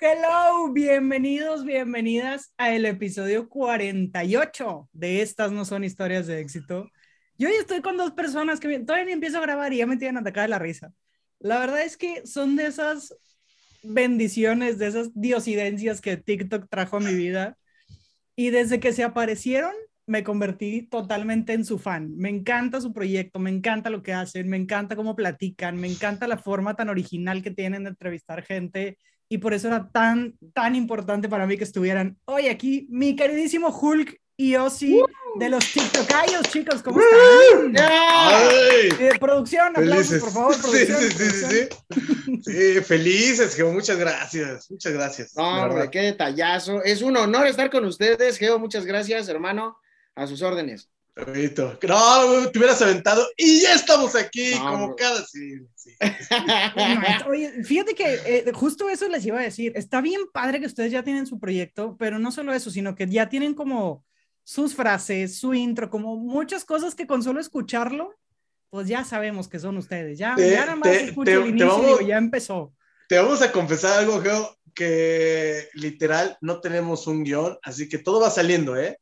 Hello, bienvenidos, bienvenidas a el episodio 48 de Estas no son historias de éxito. Yo hoy estoy con dos personas que todavía ni empiezo a grabar y ya me tienen atacada la risa. La verdad es que son de esas bendiciones, de esas diosidencias que TikTok trajo a mi vida. Y desde que se aparecieron, me convertí totalmente en su fan. Me encanta su proyecto, me encanta lo que hacen, me encanta cómo platican, me encanta la forma tan original que tienen de entrevistar gente y por eso era tan, tan importante para mí que estuvieran hoy aquí mi queridísimo Hulk y Ozzy de los TikTokayos, chicos, ¿cómo están? Eh, producción, aplausos, por favor, producción. Sí, sí, sí, sí, sí. felices, Geo, muchas gracias, muchas gracias. No, hombre, qué detallazo. Es un honor estar con ustedes, Geo, muchas gracias, hermano, a sus órdenes. No, te hubieras aventado y ya estamos aquí, como cada. Sí, Oye, fíjate que eh, justo eso les iba a decir. Está bien padre que ustedes ya tienen su proyecto, pero no solo eso, sino que ya tienen como sus frases, su intro, como muchas cosas que con solo escucharlo, pues ya sabemos que son ustedes. Ya, ya nada más escucho el inicio ya empezó. Te vamos a confesar algo, Geo, que literal no tenemos un guion, así que todo va saliendo, ¿eh?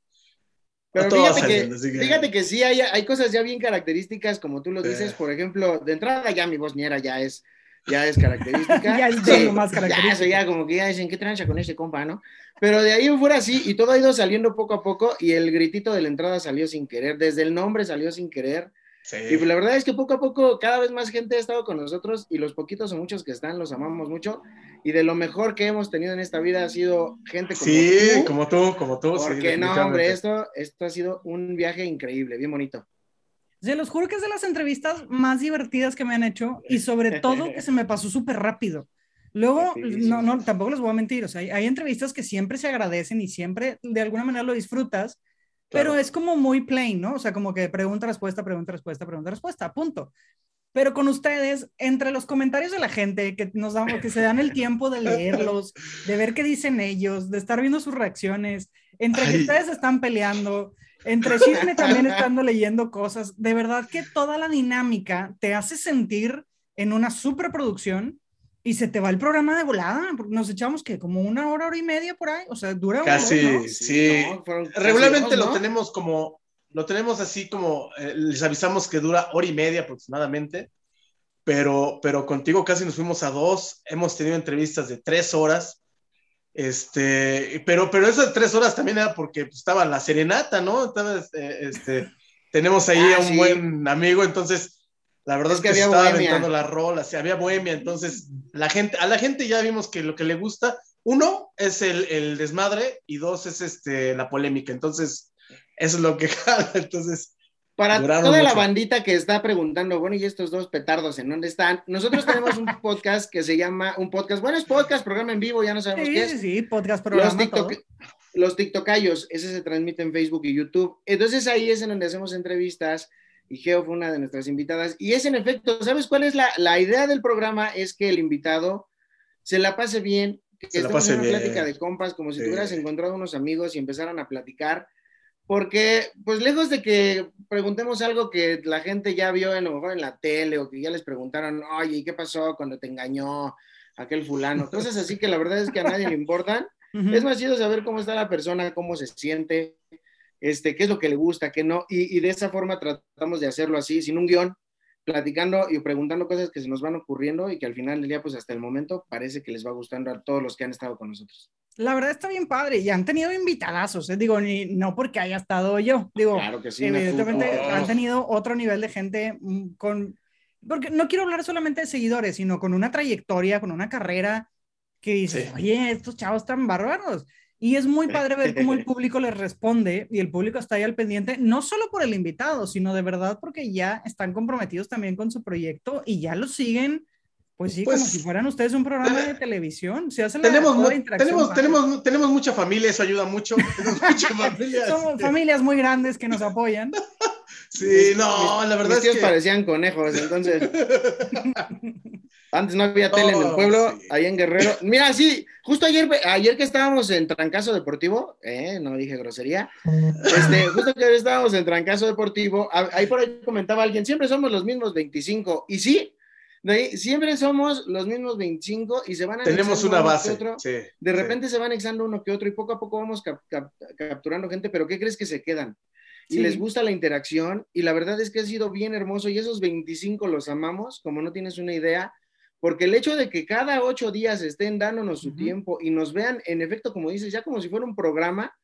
Pero fíjate que, fíjate que sí, hay, hay, cosas ya bien características, como tú lo dices, por ejemplo, de entrada ya mi voz ñera ya es, ya es característica. ya es de lo más característico. Ya, eso ya como que ya dicen, ¿qué trancha con ese compa, no? Pero de ahí fuera así, y todo ha ido saliendo poco a poco, y el gritito de la entrada salió sin querer, desde el nombre salió sin querer, y la verdad es que poco a poco cada vez más gente ha estado con nosotros y los poquitos o muchos que están los amamos mucho. Y de lo mejor que hemos tenido en esta vida ha sido gente como sí, tú. como tú, como tú. Porque no, hombre, esto, esto ha sido un viaje increíble, bien bonito. Se los juro que es de las entrevistas más divertidas que me han hecho y sobre todo que se me pasó súper rápido. Luego, no, no, tampoco les voy a mentir, o sea, hay, hay entrevistas que siempre se agradecen y siempre de alguna manera lo disfrutas, pero es como muy plain, ¿no? O sea, como que pregunta, respuesta, pregunta, respuesta, pregunta, respuesta, punto. Pero con ustedes, entre los comentarios de la gente que nos dan, que se dan el tiempo de leerlos, de ver qué dicen ellos, de estar viendo sus reacciones, entre que ustedes están peleando, entre chisme también estando leyendo cosas, de verdad que toda la dinámica te hace sentir en una superproducción y se te va el programa de volada, porque nos echamos que como una hora, hora y media por ahí, o sea, dura Casi, sí. Regularmente lo tenemos como, lo tenemos así como, eh, les avisamos que dura hora y media aproximadamente, pero, pero contigo casi nos fuimos a dos, hemos tenido entrevistas de tres horas, este, pero, pero de tres horas también era porque pues, estaba la serenata, ¿no? Entonces, eh, este, tenemos ahí ah, a un buen amigo, entonces la verdad es, que, había estaba aventando la rola, sí, había bohemia, entonces la gente, a la gente ya vimos que lo que le gusta, uno es el, el desmadre y dos es este, la polémica, entonces eso es lo que jala, entonces... Para toda la bandita que está preguntando, bueno, ¿y estos dos petardos en dónde están? Nosotros tenemos un podcast que se llama, un podcast, bueno, es podcast, programa en vivo, ya no sabemos qué es. Sí, sí, podcast, programa. Los, TikTok, los TikTokayos, ese se transmite en Facebook y YouTube. Entonces ahí es en donde hacemos entrevistas y Geo fue una de nuestras invitadas. Y es en efecto, ¿sabes cuál es la, la idea del programa? Es que el invitado se la pase bien, que se estemos en una plática de compas, como si te hubieras encontrado unos amigos y empezaran a platicar. Porque, pues lejos de que preguntemos algo que la gente ya vio en, en la tele o que ya les preguntaron, oye, ¿y qué pasó cuando te engañó aquel fulano? Cosas así que la verdad es que a nadie le importan. Es más chido saber cómo está la persona, cómo se siente, este, qué es lo que le gusta, qué no, y, de esa forma tratamos de hacerlo así, sin un guion, platicando y preguntando cosas que se nos van ocurriendo y que al final del día, pues hasta el momento, parece que les va gustando a todos los que han estado con nosotros. La verdad está bien padre y han tenido invitadazos, ¿eh? digo, ni, no porque haya estado yo, digo, claro que sí, evidentemente han tenido otro nivel de gente mm, con, porque no quiero hablar solamente de seguidores, sino con una trayectoria, con una carrera que dice, oye, estos chavos están bárbaros. Y es muy padre ver cómo el público les responde y el público está ahí al pendiente, no solo por el invitado, sino de verdad porque ya están comprometidos también con su proyecto y ya lo siguen, pues sí, como pues, si fueran ustedes un programa de televisión. Se hace tenemos, tenemos, tenemos, tenemos mucha familia, eso ayuda mucho. familias. Somos familias muy grandes que nos apoyan. Sí, no, la verdad es que... parecían conejos, entonces... Antes no había tele en el pueblo, ahí en Guerrero. Mira, sí, justo ayer, ayer que estábamos en Trancazo Deportivo, eh, no dije grosería, este, justo que estábamos en Trancazo Deportivo, ahí por ahí comentaba alguien, siempre somos los mismos 25, y sí, siempre somos los mismos 25 y se van Tenemos una base. de repente se van anexando uno que otro y poco a poco vamos capturando gente, pero ¿qué crees que se quedan? Y les gusta la interacción y la verdad es que ha sido bien hermoso y esos 25 los amamos, como no tienes una idea, porque el hecho de que cada ocho días estén dándonos su tiempo y nos vean, en efecto, como dices, ya como si fuera un programa,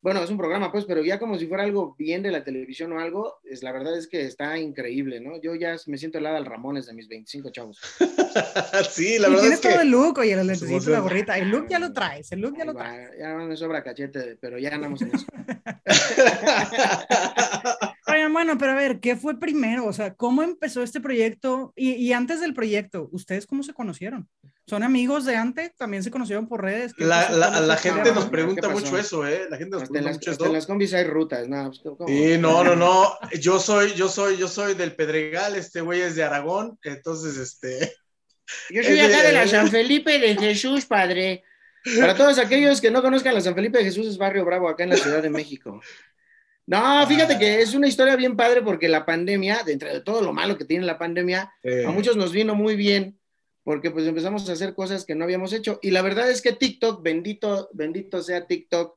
bueno, es un programa, pues, pero ya como si fuera algo bien de la televisión o algo, es, la verdad es que está increíble, ¿no? Yo ya me siento helada al Ramones de mis 25 chavos. sí, la verdad tienes es que... todo el look, oye, el lentecito, la gorrita, el look ya lo traes, el look ya lo traes. Ya no me sobra cachete, pero ya andamos en eso. Oigan, bueno, pero a ver, ¿qué fue primero? O sea, ¿cómo empezó este proyecto? Y, y antes del proyecto, ¿ustedes cómo se conocieron? ¿Son amigos de antes? ¿También se conocieron por redes? La, la, la gente nos pregunta mucho eso, ¿eh? La gente nos pregunta las, mucho eso. En las combis hay rutas, ¿no? Pues, sí, no, no, no. Yo soy, yo soy, yo soy del Pedregal, este güey es de Aragón, entonces, este... Yo soy acá de la San Felipe de Jesús, padre. Para todos aquellos que no conozcan la San Felipe de Jesús, es Barrio Bravo, acá en la Ciudad de México. No, fíjate que es una historia bien padre porque la pandemia, dentro de todo lo malo que tiene la pandemia, a muchos nos vino muy bien porque pues empezamos a hacer cosas que no habíamos hecho. Y la verdad es que TikTok, bendito, bendito sea TikTok,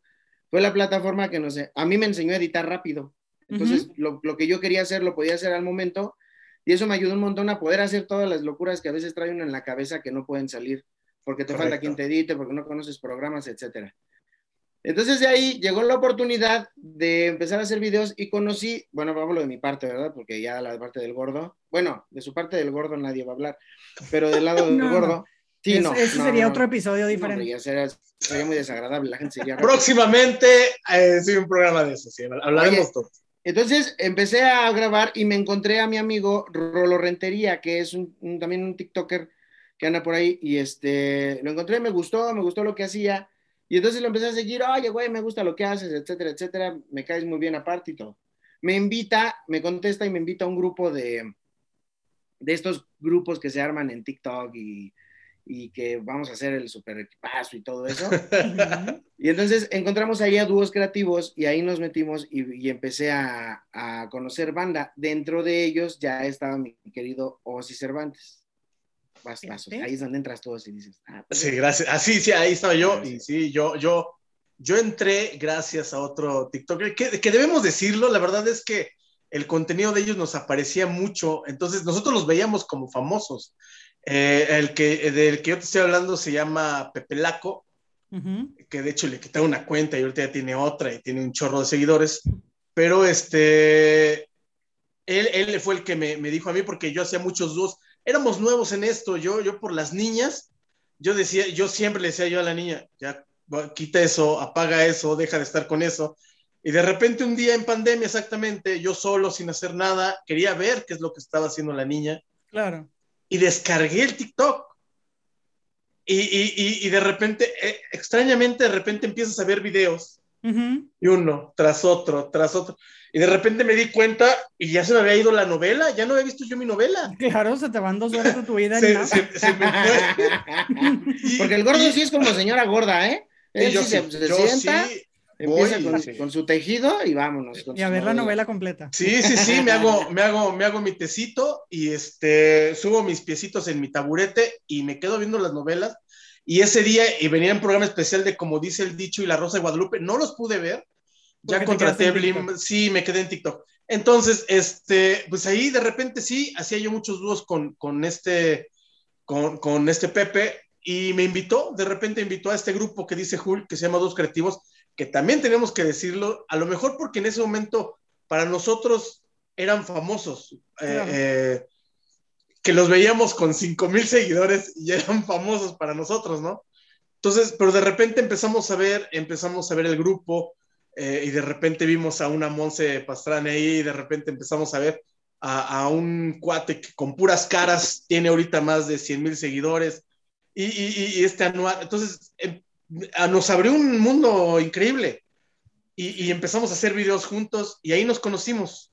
fue la plataforma que nos, a mí me enseñó a editar rápido. Entonces, lo, lo, que yo quería hacer, lo podía hacer al momento. Y eso me ayudó un montón a poder hacer todas las locuras que a veces trae uno en la cabeza que no pueden salir, porque te falta quien te edite, porque no conoces programas, etcétera. Entonces de ahí llegó la oportunidad de empezar a hacer videos y conocí, bueno, hablo de mi parte, ¿verdad? Porque ya la parte del gordo, bueno, de su parte del gordo nadie va a hablar, pero del lado del gordo, sí, no. Ese sería otro episodio diferente. sería, muy desagradable, la gente sería... Próximamente, eh, sí, un programa de eso, sí, hablaremos todos. Entonces empecé a grabar y me encontré a mi amigo Rolo Rentería, que es un, también un TikToker que anda por ahí, y este, lo encontré, me gustó, me gustó lo que hacía, y entonces lo empecé a seguir, oye, güey, me gusta lo que haces, etcétera, etcétera, me caes muy bien aparte y todo. Me invita, me contesta y me invita a un grupo de, de estos grupos que se arman en TikTok y, y que vamos a hacer el super equipazo y todo eso. y entonces encontramos ahí a dúos creativos y ahí nos metimos y, y empecé a, a, conocer banda. Dentro de ellos ya estaba mi querido Ozzy Cervantes. Ahí es donde entras todos y dices, ah, pues sí, gracias. Así, ah, sí, ahí estaba yo. Y sí, yo, yo, yo entré gracias a otro TikTok, que, que debemos decirlo, la verdad es que el contenido de ellos nos aparecía mucho, entonces nosotros los veíamos como famosos. Eh, el que, del que yo te estoy hablando se llama Pepe Laco, que de hecho le quitaron una cuenta y ahorita ya tiene otra y tiene un chorro de seguidores, pero este, él, él fue el que me, me dijo a mí porque yo hacía muchos dos éramos nuevos en esto, yo, yo por las niñas, yo decía, yo siempre le decía yo a la niña, ya quita eso, apaga eso, deja de estar con eso. Y de repente un día en pandemia exactamente, yo solo, sin hacer nada, quería ver qué es lo que estaba haciendo la niña. Claro. Y descargué el TikTok. Y, y, y, de repente, eh, extrañamente, de repente empiezas a ver videos. Y uno, tras otro, tras otro. Y de repente me di cuenta y ya se me había ido la novela, ya no había visto yo mi novela. Claro, se te van dos horas de tu vida. Porque el gordo sí es como señora gorda, ¿eh? Él yo sí, se, sienta, empieza con, su tejido y vámonos. y a ver la novela completa. Sí, sí, sí, me hago, me hago, me hago mi tecito y este, subo mis piecitos en mi taburete y me quedo viendo las novelas. Y ese día, y venía un programa especial de Como dice el dicho y La Rosa de Guadalupe, no los pude ver ya contraté Blim, sí, me quedé en TikTok. Entonces, este, pues ahí de repente sí, hacía yo muchos dúos con, con este, con, con, este Pepe y me invitó, de repente invitó a este grupo que dice Hulk, que se llama Dos Creativos, que también tenemos que decirlo, a lo mejor porque en ese momento para nosotros eran famosos, eh, eh, que los veíamos con 5 mil seguidores y eran famosos para nosotros, ¿no? Entonces, pero de repente empezamos a ver, empezamos a ver el grupo, eh, y de repente vimos a una Monse Pastrana ahí y de repente empezamos a ver a, un cuate que con puras caras tiene ahorita más de 100 mil seguidores y, y, este anual, entonces em, nos abrió un mundo increíble y, empezamos a hacer videos juntos y ahí nos conocimos.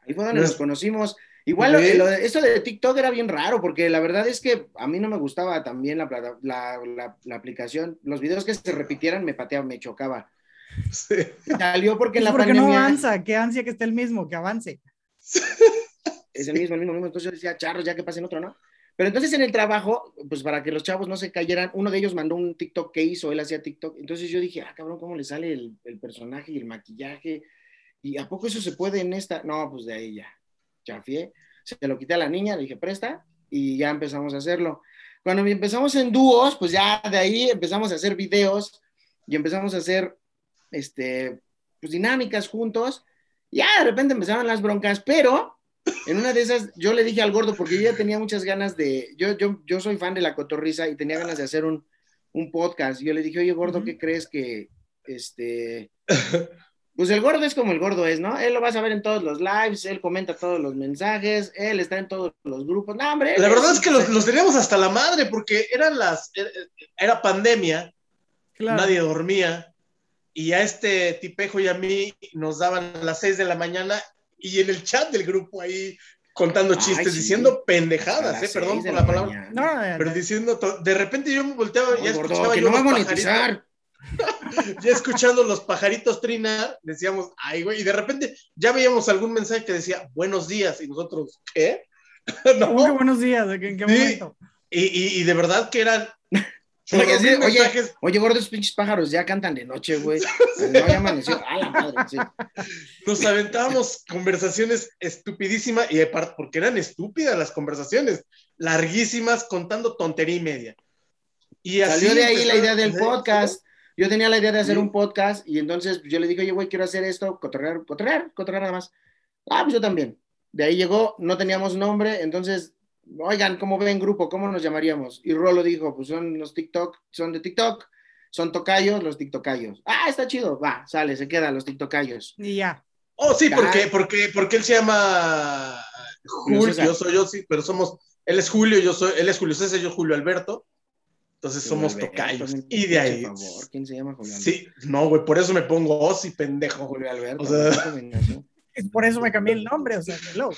Ahí fue donde nos, conocimos. Igual esto de TikTok era bien raro, porque la verdad es que a mí no me gustaba también la, la, la aplicación. Los videos que se repitieran me pateaba, me chocaba. Salió porque en la pandemia. no avanza? ¿Qué ansia que esté el mismo? Que avance. Es el mismo, el mismo, mismo. Entonces yo decía, charros, ya que pasen otro, ¿no? Pero entonces en el trabajo, pues para que los chavos no se cayeran, uno de ellos mandó un TikTok que hizo, él hacía TikTok. Entonces yo dije, ah, cabrón, ¿cómo le sale el, el personaje y el maquillaje? ¿Y a poco eso se puede en esta? No, pues de ahí ya. Chafié. Se lo quité a la niña, le dije, presta, y ya empezamos a hacerlo. Cuando empezamos en dúos, pues ya de ahí empezamos a hacer videos y empezamos a hacer este, pues, dinámicas juntos. Ya de repente empezaron las broncas, pero en una de esas yo le dije al gordo, porque yo ya tenía muchas ganas de, yo, yo, yo soy fan de la cotorriza y tenía ganas de hacer un, un podcast. Yo le dije, oye gordo, ¿qué crees que, este, pues el gordo es como el gordo es, ¿no? Él lo vas a ver en todos los lives, él comenta todos los mensajes, él está en todos los grupos. No, hombre. La verdad es, que los, teníamos hasta la madre porque eran las, era pandemia, nadie dormía y a este tipejo y a mí nos daban las seis de la mañana y en el chat del grupo ahí contando chistes, diciendo pendejadas, eh, perdón por la, palabra. No, pero diciendo, de repente yo me volteaba y escuchaba yo no ya escuchando los pajaritos trinar, decíamos, ay, güey, y de repente ya veíamos algún mensaje que decía, buenos días, y nosotros, ¿qué? no. ¿Cómo buenos días? ¿En qué, momento? Y, y, de verdad que eran... Oye, oye, oye, gordos pinches pájaros, ya cantan de noche, güey. No, ya amaneció. A la madre, sí. Nos aventábamos conversaciones estupidísimas, y aparte, porque eran estúpidas las conversaciones, larguísimas, contando tontería y media. Y así Salió de ahí la idea del podcast. Yo tenía la idea de hacer un podcast y entonces yo le dije, oye, güey, quiero hacer esto, cotorrear, cotorrear, cotorrear nada más. Ah, pues yo también. De ahí llegó, no teníamos nombre, entonces, oigan, ¿cómo ven grupo? ¿Cómo nos llamaríamos? Y Rolo dijo, pues son los TikTok, son de TikTok, son tocayos, los TikTokayos. Ah, está chido, va, sale, se quedan los TikTokayos. Y ya. Oh, sí, porque, porque, porque él se llama Julio, yo soy yo, sí, pero somos, él es Julio, yo soy, él es Julio César, yo Julio Alberto. Entonces somos tocayos. Y de ahí. Por favor, ¿quién se llama Julio Sí, no, güey, por eso me pongo Ozzy, pendejo. Julio Alberto. O sea, por eso me cambié el nombre, o sea, hello.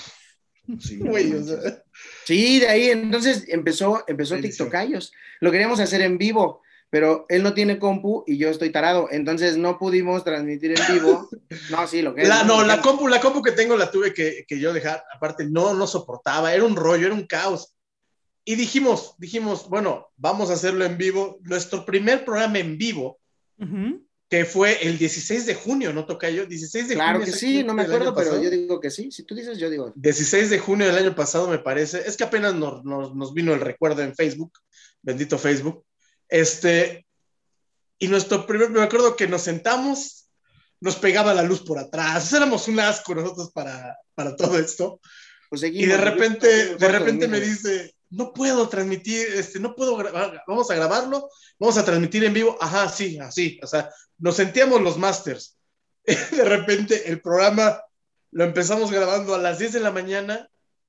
Sí, güey, o sea. sí, de ahí entonces empezó, empezó TikTokayos. Lo queríamos hacer en vivo, pero él no tiene compu y yo estoy tarado, entonces no pudimos transmitir en vivo. No, sí, lo que la, No, la compu, la compu que tengo la tuve que, que yo dejar, aparte no, no soportaba, era un rollo, era un caos. Y dijimos, dijimos, bueno, vamos a hacerlo en vivo. Nuestro primer programa en vivo, que fue el 16 de junio, ¿no toca yo? 16 de claro que sí, no me acuerdo, pero yo digo que sí. Si tú dices, yo digo. 16 de junio del año pasado, me parece. Es que apenas nos, nos, vino el recuerdo en Facebook. Bendito Facebook. Este, y nuestro primer, me acuerdo que nos sentamos, nos pegaba la luz por atrás. Éramos un asco nosotros para, para todo esto. Pues y de repente, de repente me dice, no puedo transmitir, este, no puedo grabar, vamos a grabarlo, vamos a transmitir en vivo, ajá, sí, así, o sea, nos sentíamos los masters. De repente el programa lo empezamos grabando a las 10 de la mañana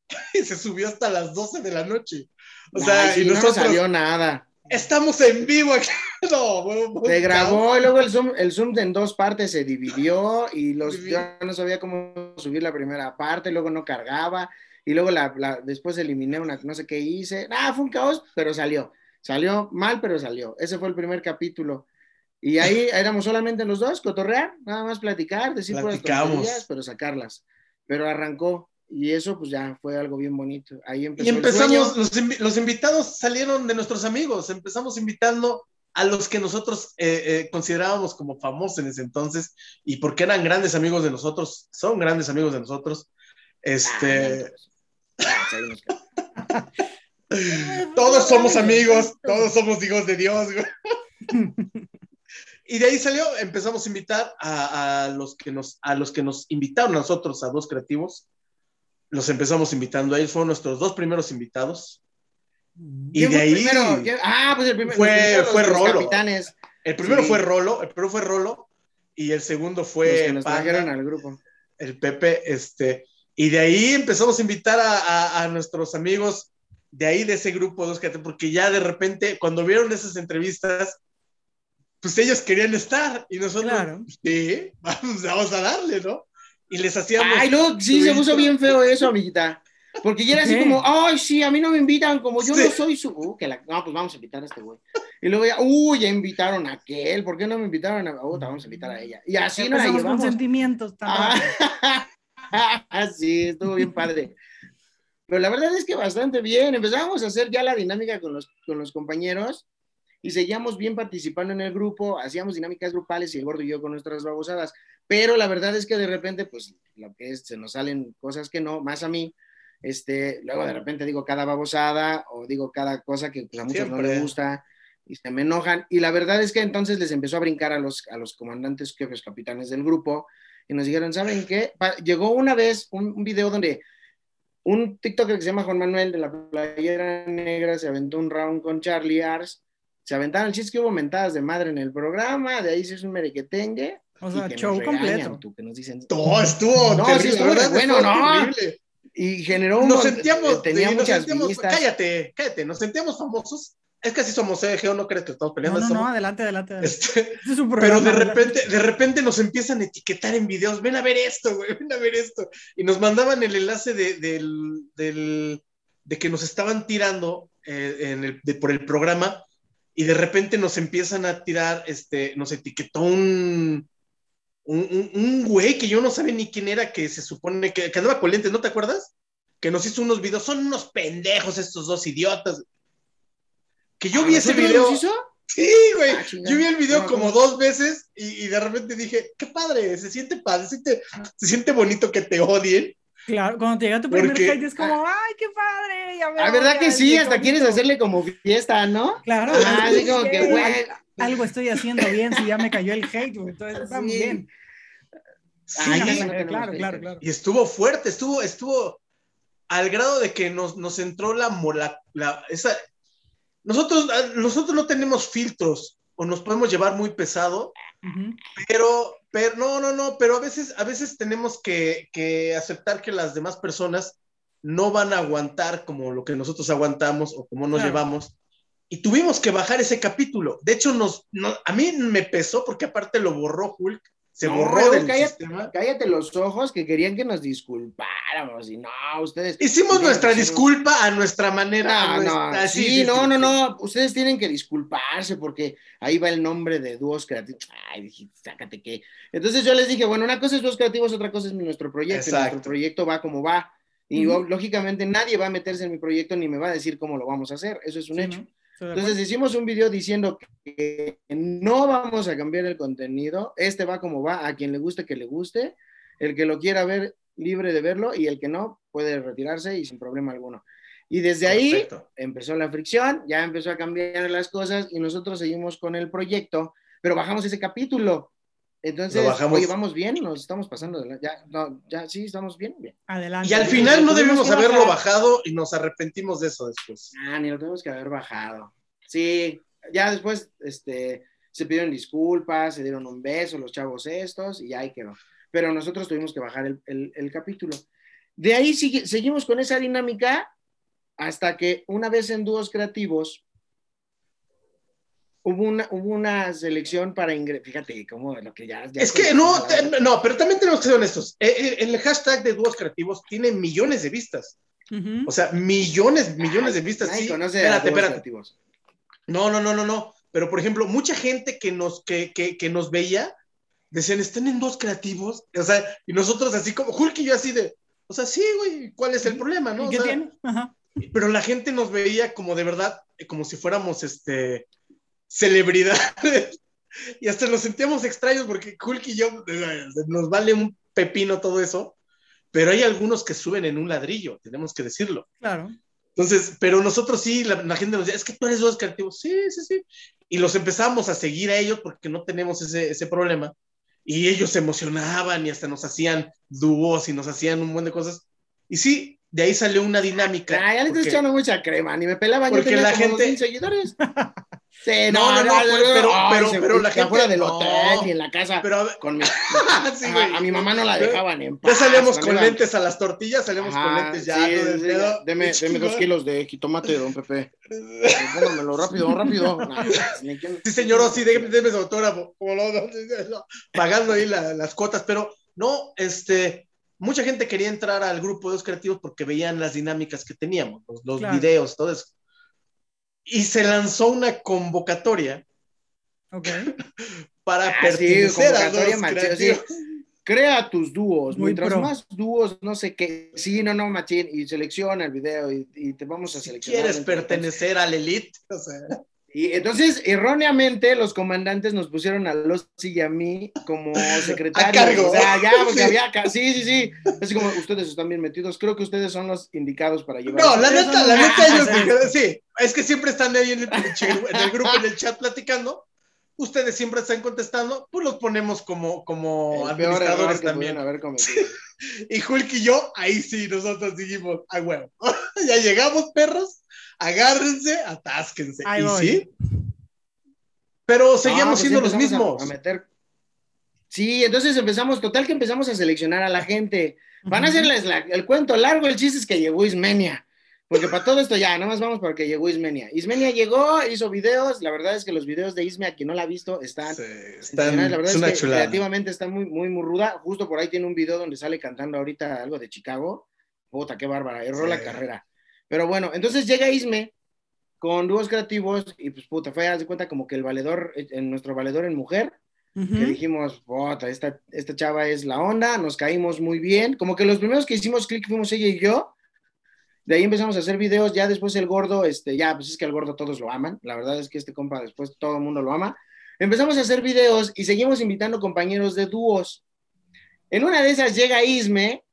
y se subió hasta las 12 de la noche. O sea, y no salió nada. Estamos en vivo aquí. No, se grabó y luego el Zoom, el Zoom en dos partes se dividió y los, yo no sabía cómo subir la primera parte, luego no cargaba y luego la, después eliminé una, no sé qué hice. Ah, fue un caos, pero salió. Salió mal, pero salió. Ese fue el primer capítulo. Y ahí éramos solamente los dos, cotorrear, nada más platicar, decir tonterías, pero sacarlas. Pero arrancó y eso pues ya fue algo bien bonito. Ahí empezó y empezamos, los, invitados salieron de nuestros amigos, empezamos invitando a los que nosotros eh, eh, considerábamos como famosos en ese entonces y porque eran grandes amigos de nosotros, son grandes amigos de nosotros. Este, ah, todos somos amigos, todos somos hijos de Dios. Y de ahí salió, empezamos a invitar a, los que nos, a los que nos invitaron a nosotros, a dos creativos. Los empezamos invitando a ellos, fueron nuestros dos primeros invitados. Y de ahí. Ah, pues el primero fue, fue Rolo. El primero fue Rolo, el primero fue Rolo, y el segundo fue. Los al grupo. El Pepe, este. Y de ahí empezamos a invitar a, nuestros amigos de ahí, de ese grupo, dos porque ya de repente, cuando vieron esas entrevistas, pues ellos querían estar y nosotros, claro. sí, vamos, a darle, ¿no? Y les hacíamos. Ay, no, sí, se puso bien feo eso, amiguita. Porque ya era así como, ay, sí, a mí no me invitan, como yo no soy su. Uh, que la... No, pues vamos a invitar a este güey. Y luego ya, uy, ya invitaron a aquel, ¿por qué no me invitaron a otra? Vamos a invitar a ella. Y así nos la llevamos. con sentimientos también. Ah, sí, estuvo bien padre. pero la verdad es que bastante bien. Empezamos a hacer ya la dinámica con los, con los compañeros y seguíamos bien participando en el grupo, hacíamos dinámicas grupales y el gordo y yo con nuestras babosadas. Pero la verdad es que de repente, pues, lo que es, se nos salen cosas que no, más a mí. Este, luego de repente digo cada babosada o digo cada cosa que pues, a muchos no les gusta y se me enojan. Y la verdad es que entonces les empezó a brincar a los, a los comandantes, jefes, capitanes del grupo y nos dijeron, ¿saben qué? llegó una vez un, un, video donde un TikToker que se llama Juan Manuel de la Playera Negra se aventó un round con Charlie Ars, se aventaron el chiste que hubo mentadas de madre en el programa, de ahí se es un merequetengue. O sea, show completo. Tú, que nos dicen, no, estuvo no, terrible, sí estuvo bueno, no. Y generó un... Nos sentíamos, tenía nos muchas sentíamos, vistas. cállate, cállate, nos sentíamos famosos es que así somos, ¿eh? Geo, no crees que estamos peleando. No, no, Estamos- no, adelante, adelante. adelante. Este, Este es un pero de repente, de repente nos empiezan a etiquetar en videos, ven a ver esto, güey, ven a ver esto. Y nos mandaban el enlace de, del, del- de que nos estaban tirando eh, en el- de- por el programa y de repente nos empiezan a tirar, este, nos etiquetó un, un, un- un güey que yo no sabía ni quién era, que se supone que, que andaba con lentes, ¿no te acuerdas? Que nos hizo unos videos, son unos pendejos estos dos idiotas. Que yo ¿A vi ese video. hizo? Sí, güey. Ah. Yo vi el video No, como no. dos veces y, y de repente dije, qué padre, se siente padre, se siente, se siente bonito que te odien. Claro, cuando te llega tu primer Porque- hate es como, ay, qué padre. Ya me Ah, ¿verdad que sí? Hasta quieres bonito". hacerle como fiesta, ¿no? Claro. Ah, así como que, Sí, güey. Algo estoy haciendo bien si ya me cayó el hate, güey. Entonces, está muy Sí. bien. Sí, Ay, Sí, no, claro, claro, claro. y estuvo fuerte, estuvo, estuvo al grado de que nos, nos entró la, la, la- esa, nosotros, ah, nosotros no tenemos filtros o nos podemos llevar muy pesado, pero, pero no, no, no, pero a veces, a veces tenemos que, que aceptar que las demás personas no van a aguantar como lo que nosotros aguantamos o como nos Claro. llevamos. Y tuvimos que bajar ese capítulo. De hecho, nos, no- a mí me pesó porque aparte lo borró Hulk, se borró del cállate. sistema. Cállate los ojos que querían que nos disculpáramos. Y no, ustedes. Hicimos nuestra hicieron- disculpa a nuestra manera. No, nuestra- no, sí, no, no, no. Ustedes tienen que disculparse porque ahí va el nombre de dúos creativos. Ay, dije, sácate que. Entonces yo les dije, bueno, una cosa es dúos creativos, otra cosa es nuestro proyecto. Exacto. nuestro proyecto va como va. Y lógicamente nadie va a meterse en mi proyecto ni me va a decir cómo lo vamos a hacer. Eso es un Sí, hecho. ¿no? Entonces hicimos un video diciendo que no vamos a cambiar el contenido, este va como va, a quien le guste que le guste, el que lo quiera ver libre de verlo y el que no puede retirarse y sin problema alguno. Y desde ahí Perfecto. empezó la fricción, ya empezó a cambiar las cosas y nosotros seguimos con el proyecto, pero bajamos ese capítulo. Entonces, Lo bajamos. oye, vamos bien, nos estamos pasando, de la- ya, no, ya, sí, estamos bien, bien. Adelante. Y al final no debimos haberlo bajar. bajado y nos arrepentimos de eso después. Ah, ni lo tenemos que haber bajado. Sí, ya después este, se pidieron disculpas, se dieron un beso los chavos estos y ahí quedó. Pero nosotros tuvimos que bajar el, el- el capítulo. De ahí sigue- seguimos con esa dinámica hasta que una vez en dúos creativos hubo una, hubo una selección para ingresar. Fíjate cómo lo que ya. ya Es que no, te- no, pero también tenemos que ser honestos. Eh, eh, El hashtag de dúos creativos tiene millones de vistas. O sea, millones, millones de vistas. Nadie Sí, conoce a espérate, dúos espérate. creativos. No, no, no, no, no. Pero, por ejemplo, mucha gente que nos, que, que, que nos veía decían, están en dos creativos. O sea, y nosotros así como, Hulk y yo así de, o sea, sí, güey, ¿cuál es el problema, no? ¿Y O qué sea, tiene? Ajá. pero la gente nos veía como de verdad, como si fuéramos este celebridades. y hasta nos sentíamos extraños porque Hulk y yo nos vale un pepino todo eso. Pero hay algunos que suben en un ladrillo, tenemos que decirlo. Claro. Entonces, pero nosotros sí, la, la gente nos decía, es que tú eres dos creativos. Sí, sí, sí. Y los empezamos a seguir a ellos porque no tenemos ese, ese problema. Y ellos se emocionaban y hasta nos hacían dúos y nos hacían un montón de cosas. Y sí, de ahí salió una dinámica. Ah, ya le porque- echando mucha crema, ni me pelaban. Porque yo tenía la como gente- 2,000 seguidores. Sí, No, no, no, pero- pero- se- pero la gente- del no. hotel y en la casa. Pero a ver, con mi, sí, güey. a mi mamá no la Ya- dejaban en Ya paz. salíamos cuando con lentes a las tortillas, salíamos con lentes ya. sí, pedo. deme, deme dos kilos de jitomate, don Pepe. Póngamelo rápido, rápido. No, que- Sí, señor, sí, déjeme, déjeme su autógrafo. No, no, no, pagando ahí la- las cuotas, pero no, este, mucha gente quería entrar al grupo de los creativos porque veían las dinámicas que teníamos, los, los Claro. videos, todo eso. Y se lanzó una convocatoria Ok. para Ah, sí, pertenecer a convocatoria los creativos. sí. crea tus dúos. Mientras más dúos, no sé qué. Sí, no, no, machín. Y selecciona el video y, te vamos a seleccionar. ¿Quieres pertenecer al elite? Y entonces, erróneamente, los comandantes nos pusieron a los y a mí como secretarios. A cargo. O sea, ya, porque había. Sí, sí, sí. Así como ustedes están bien metidos. Creo que ustedes son los indicados para llevar. No, la neta, la neta, ellos sí. Es que siempre están ahí en el, en el grupo, en el chat platicando ustedes siempre están contestando, pues los ponemos como, como administradores también. Haber y Hulk y yo, ahí sí, nosotros dijimos, ah, bueno, ya llegamos, perros, agárrense, atásquense. y sí. Pero seguíamos pues siendo los mismos. Sí, entonces empezamos, total que empezamos a seleccionar a la gente. Van a hacerles el cuento largo, el chiste es que llegó Ismenia. Porque para todo esto ya, nada más vamos porque llegó Ismenia. Ismenia llegó, hizo videos. La verdad es que los videos de Ismenia, quien no la ha visto, están. están la verdad es, que creativamente está muy, muy, muy ruda. Justo por ahí tiene un video donde sale cantando ahorita algo de Chicago. Puta, qué bárbara. Erró la carrera. Pero bueno, entonces llega Isme con dúos creativos y pues puta, fue, haz de cuenta como que el valedor, en nuestro valedor en mujer, que dijimos, puta, esta, esta chava es la onda, nos caímos muy bien. Como que los primeros que hicimos clic fuimos ella y yo de ahí empezamos a hacer videos, ya después el gordo, este, ya, pues es que el gordo todos lo aman, la verdad es que este compa después todo el mundo lo ama. Empezamos a hacer videos y seguimos invitando compañeros de dúos. En una de esas llega Isme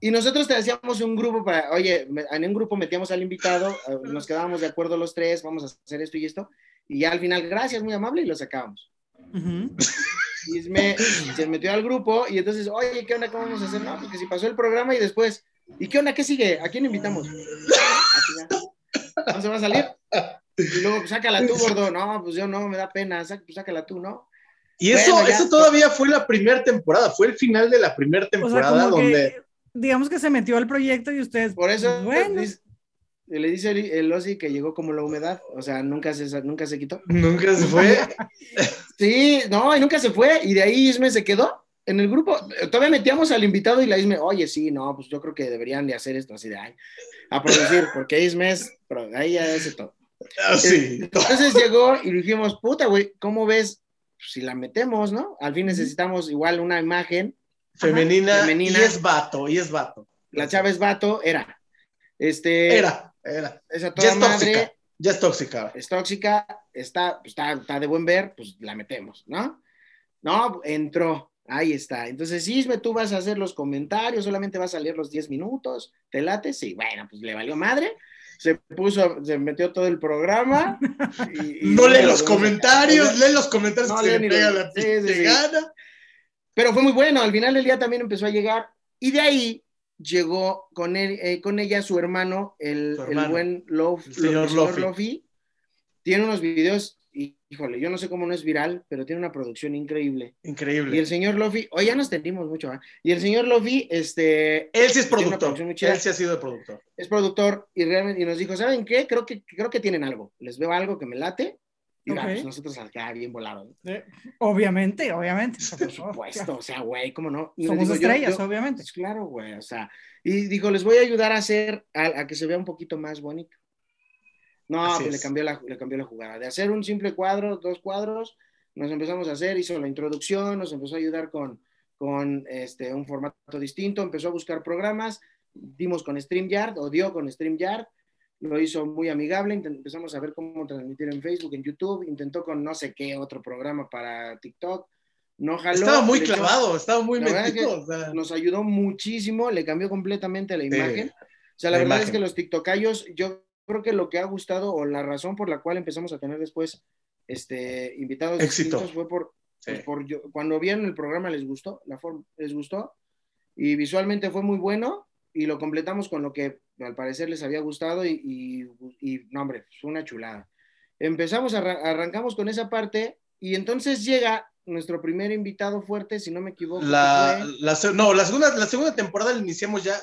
y nosotros te hacíamos un grupo para, oye, en un grupo metíamos al invitado, eh, nos quedábamos de acuerdo los tres, vamos a hacer esto y esto, y ya al final, gracias, muy amable, y lo sacábamos. Isme se metió al grupo y entonces, oye, ¿qué onda? ¿Cómo vamos a hacer? No, porque si pasó el programa y después, ¿Y qué onda? ¿Qué sigue? ¿A quién invitamos? ¿No se va a salir? Y luego, pues, sácala tú, gordo. No, pues yo no, me da pena. pues sácala tú, ¿no? Y eso, eso todavía fue la primera temporada, fue el final de la primera temporada donde... digamos que se metió al proyecto y ustedes... Por eso bueno. le dice el, el Ozzy que llegó como la humedad, o sea, nunca se, nunca se quitó. Nunca se fue. sí, no, y nunca se fue, y de ahí Isme se quedó en el grupo, todavía metíamos al invitado y la Isme, oye, sí, no, pues yo creo que deberían de hacer esto así de, ay, a producir, porque Isme es, pero ahí ya hace todo. Ah, sí. Entonces llegó y dijimos, puta, güey, ¿cómo ves? Pues si la metemos, ¿no? Al fin necesitamos igual una imagen. Femenina, femenina, y es vato, y es vato. La chava es vato, era. Este, era, era. Esa toda ya madre, tóxica. Ya es tóxica. Es tóxica, está, está, está de buen ver, pues la metemos, ¿no? No, entró Ahí está. Entonces, Isme, tú vas a hacer los comentarios, solamente vas a leer los 10 minutos. ¿Te late? Sí, bueno, pues le valió madre. Se puso, se metió todo el programa. Y, no lee los comentarios, lee los comentarios no, que se le pega la gana. Pero fue muy bueno. Al final del día también empezó a llegar. Y de ahí llegó con, él, eh, con ella su hermano, el, el buen Love, el señor, Lofi. Tiene unos videos híjole, yo no sé cómo no es viral, pero tiene una producción increíble. Increíble. Y el señor Lofi, hoy ya nos tendimos mucho, ¿eh? Y el señor Lofi, este... Él sí es productor. Él sí ha sido productor. Es productor y realmente y nos dijo, ¿saben qué? Creo que, creo que tienen algo. Les veo algo que me late. Y pues nosotros acá bien volados. Eh, obviamente, obviamente. Por supuesto, o sea, güey, ¿cómo no? Somos estrellas, obviamente. Pues claro, güey, o sea. Y dijo, les voy a ayudar a hacer, a que se vea un poquito más bonito. No, pues le cambió, la, le cambió la jugada. De hacer un simple cuadro, dos cuadros, nos empezamos a hacer, hizo la introducción, nos empezó a ayudar con, con este, un formato distinto, empezó a buscar programas, dimos con StreamYard o dio con StreamYard, lo hizo muy amigable, empezamos a ver cómo transmitir en Facebook, en YouTube, intentó con no sé qué otro programa para TikTok, no jaló. Estaba muy clavado, estaba muy metido. Nos ayudó muchísimo, le cambió completamente la imagen. O sea, la, verdad es que los TikTokayos, yo creo que lo que ha gustado o la razón por la cual empezamos a tener después este, invitados distintos fue por, pues, por cuando vieron el programa les gustó, la forma, les gustó y visualmente fue muy bueno y lo completamos con lo que al parecer les había gustado y, y, no hombre, fue una chulada. Empezamos, arrancamos con esa parte y entonces llega nuestro primer invitado fuerte, si no me equivoco. La, no, la segunda, la segunda temporada la iniciamos ya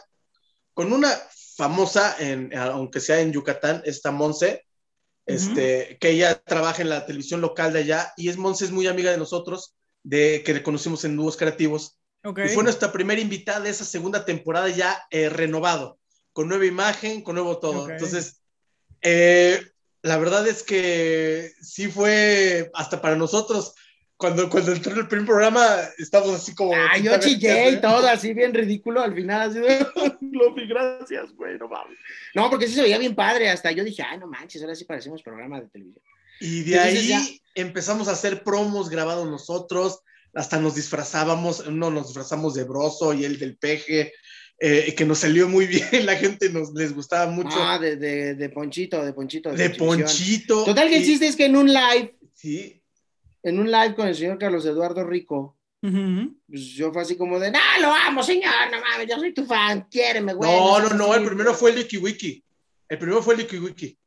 con una famosa, en, aunque sea en Yucatán, esta Monse, este, que ella trabaja en la televisión local de allá, y es Monse, es muy amiga de nosotros, de que le conocimos en Dúos Creativos. Y fue nuestra primera invitada de esa segunda temporada ya eh, renovado, con nueva imagen, con nuevo todo. Entonces, eh, la verdad es que sí fue hasta para nosotros cuando, cuando entró en el primer programa, estábamos así como. Ah, yo chillé y todo, así bien ridículo al final, así de. Lofi, gracias, güey, no mames. No, porque sí se veía bien padre, hasta yo dije, ay, no manches, ahora sí parecemos programa de televisión. Y de ahí empezamos a hacer promos grabados nosotros, hasta nos disfrazábamos, uno nos disfrazamos de Broso y el del Peje, eh, que nos salió muy bien, la gente nos les gustaba mucho. Ah, de, de, de Ponchito, de Ponchito. De, Ponchito. Total que existe es que en un live, sí. en un live con el señor Carlos Eduardo Rico, pues yo fue así como de, no, lo amo, señor, no mames, yo soy tu fan, quiéreme, güey. No, no, no, el primero fue el Wiki Wiki. El primero fue el Wiki Wiki.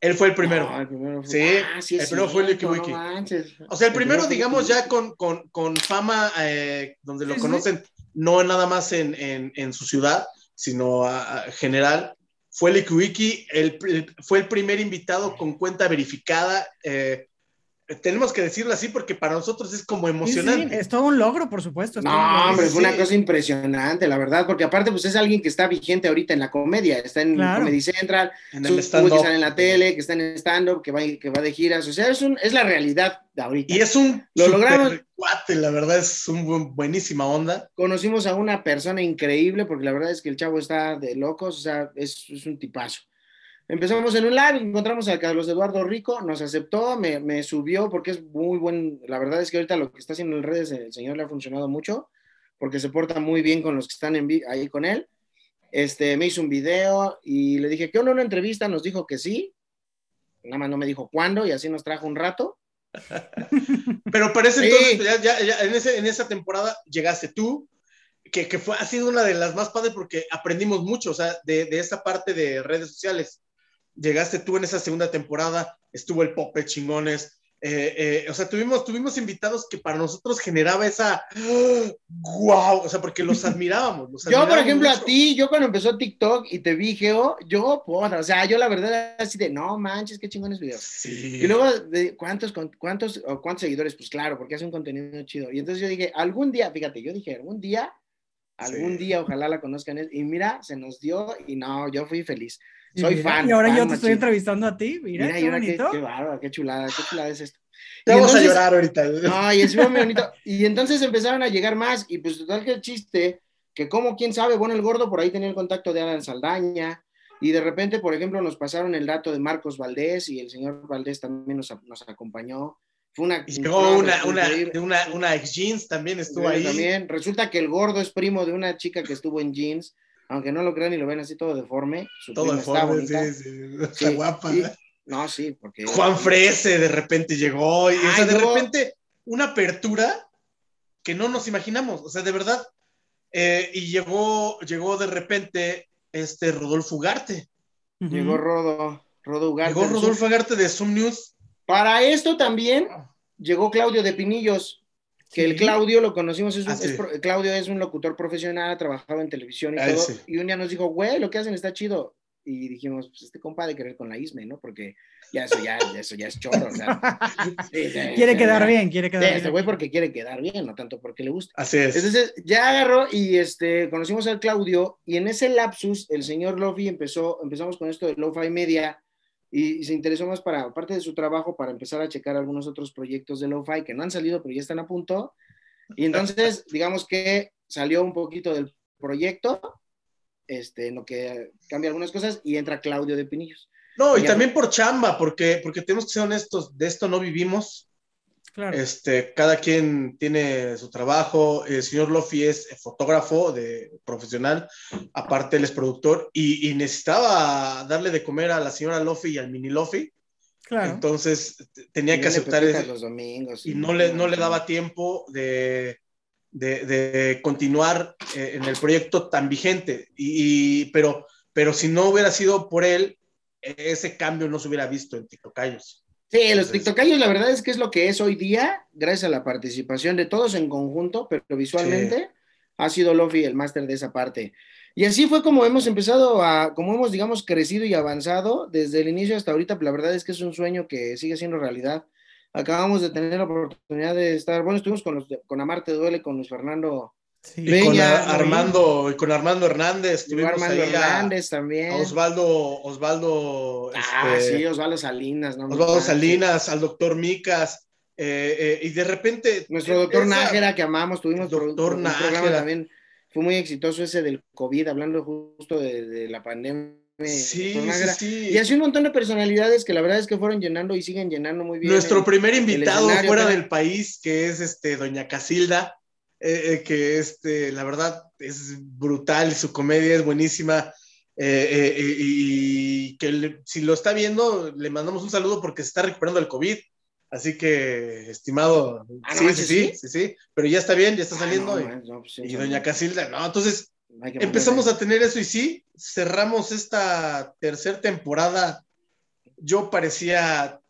Él fue el primero. No, el primero fue... Sí, ah, sí el primero fue el Wiki Wiki. No o sea, el primero, digamos, ya con, con, con fama, eh, donde lo conocen, no nada más en, en, su ciudad, sino a, general, fue el, el, fue el primer invitado con cuenta verificada. Eh, tenemos que decirlo así porque para nosotros es como emocionante. Sí, sí, es todo un logro, por supuesto. No, hombre, fue una cosa impresionante, la verdad, porque aparte, pues es alguien que está vigente ahorita en la comedia, está en claro. Comedy Central, en el stand que están en la tele, que está en stand-up, que va, que va de giras, o sea, es, un, es la realidad de ahorita. Y es un lo logramos. Cuate, la verdad es un buen, buenísima onda. Conocimos a una persona increíble, porque la verdad es que el chavo está de locos, o sea, es, es un tipazo. Empezamos en un live, encontramos a Carlos Eduardo Rico, nos aceptó, me, me, subió porque es muy buen, la verdad es que ahorita lo que está haciendo en redes el señor le ha funcionado mucho, porque se porta muy bien con los que están en, ahí con él. Este, me hizo un video y le dije, ¿qué onda una entrevista? Nos dijo que sí, nada más no me dijo cuándo y así nos trajo un rato. Pero parece sí. entonces, ya, ya, ya en, ese, en, esa temporada llegaste tú, que, que, fue, ha sido una de las más padres porque aprendimos mucho, o sea, de, de esa parte de redes sociales llegaste tú en esa segunda temporada, estuvo el Pope Chingones, eh, eh, o sea, tuvimos, tuvimos invitados que para nosotros generaba esa wow, o sea, porque los admirábamos. Los yo, admirábamos por ejemplo, mucho. a ti, yo cuando empezó TikTok y te vi, Geo, yo, porra, o sea, yo la verdad así de no manches, qué chingones videos. Sí. Y luego, de, ¿cuántos, cuántos, o cuántos seguidores? Pues claro, porque hace un contenido chido. Y entonces yo dije, algún día, fíjate, yo dije, algún día, algún sí. día, ojalá la conozcan. Y mira, se nos dio y no, yo fui feliz. Soy mira, fan. Y ahora fan, yo te estoy entrevistando a ti. Mira, Mira, qué y bonito. qué bárbaro, qué chulada, qué chulada es esto. Te Y vamos entonces- a llorar ahorita. Ay, es muy bonito. Y entonces empezaron a llegar más, y pues total que el chiste, que como quién sabe, bueno, el gordo por ahí tenía el contacto de Alan Saldaña, y de repente, por ejemplo, nos pasaron el dato de Marcos Valdés, y el señor Valdés también nos, nos acompañó. Fue una. Y llegó una, fue una, increíble. una, una ex jeans también estuvo ahí. También. Resulta que el gordo es primo de una chica que estuvo en jeans, aunque no lo crean y lo ven así todo deforme. Su Todo en está sí, sí. Está Sí, guapa. y- ¿no? No, sí, porque. Juan Frese de repente llegó y o sea, de repente una apertura que no nos imaginamos, o sea, de verdad. Eh, y llegó, llegó de repente este Rodolfo Ugarte. Llegó Rodo, Rodo Ugarte. Llegó Rodolfo Ugarte de Zoom News. Para esto también llegó Claudio de Pinillos, que el Claudio lo conocimos, es un- Ah, sí. es Claudio es un locutor profesional, trabajaba en televisión y Ah, todo, sí. y un día nos dijo, güey, lo que hacen está chido. Y dijimos, pues este compa ha de querer con la ISME, ¿no? Porque ya eso ya, eso ya es choro. O sea, sí, sí, Quiere sí, quedar ya. bien, quiere Sí, quedar este bien. güey porque quiere quedar bien, no tanto porque le gusta. Así es. Entonces ya agarró y este, conocimos al Claudio y en ese lapsus el señor Lofi empezó, empezamos con esto de Lo-Fi Media y, y se interesó más para, aparte de su trabajo, para empezar a checar algunos otros proyectos de Lo-Fi que no han salido pero ya están a punto. Y entonces digamos que salió un poquito del proyecto, este, en lo que cambia algunas cosas y entra Claudio de Pinillos. No, y Ya. también por chamba, porque, porque tenemos que ser honestos, de esto no vivimos. Claro. Este, cada quien tiene su trabajo. El señor Lofi es fotógrafo de, profesional, aparte él es productor y, y necesitaba darle de comer a la señora Lofi y al mini Lofi. claro. Entonces tenía Y que aceptar eso los domingos. y no le, no le daba tiempo de, de, de continuar eh, en el proyecto tan vigente. Y, y- pero, pero si no hubiera sido por él, e- ese cambio no se hubiera visto en TikTokayos. Sí, los TikTokayos, la verdad es que es lo que es hoy día, gracias a la participación de todos en conjunto, pero visualmente ha sido Lofi el máster de esa parte. Y así fue como hemos empezado a, como hemos, digamos, crecido y avanzado desde el inicio hasta ahorita. La verdad es que es un sueño que sigue siendo realidad. Acabamos de tener la oportunidad de estar, bueno, estuvimos con, los, con Amarte Duele, con Luis Fernando, Sí. Peña, con. Armando, y con Armando Hernández, Armando ahí a- Hernández también. a Osvaldo, Osvaldo, ah, este, sí, Osvaldo Salinas. ¿no? Osvaldo Salinas, al doctor Micas, eh, y de repente... Nuestro doctor Nájera, que amamos, tuvimos doctor Nájera. también, fue muy exitoso ese del COVID, hablando justo de, la pandemia. Sí, sí, Y así un montón de personalidades que la verdad es que fueron llenando y siguen llenando muy bien. Nuestro primer invitado fuera del país, que es este Doña Casilda, que este, la verdad es brutal, su comedia es buenísima. y que si lo está viendo, le mandamos un saludo porque se está recuperando el COVID. Así que, estimado, ah, sí, sí, sí, sí, sí, pero ya está bien, ya está ah, saliendo. Pues y, doña Casilda, no, entonces empezamos a tener eso y sí, cerramos esta tercera temporada. Yo parecía,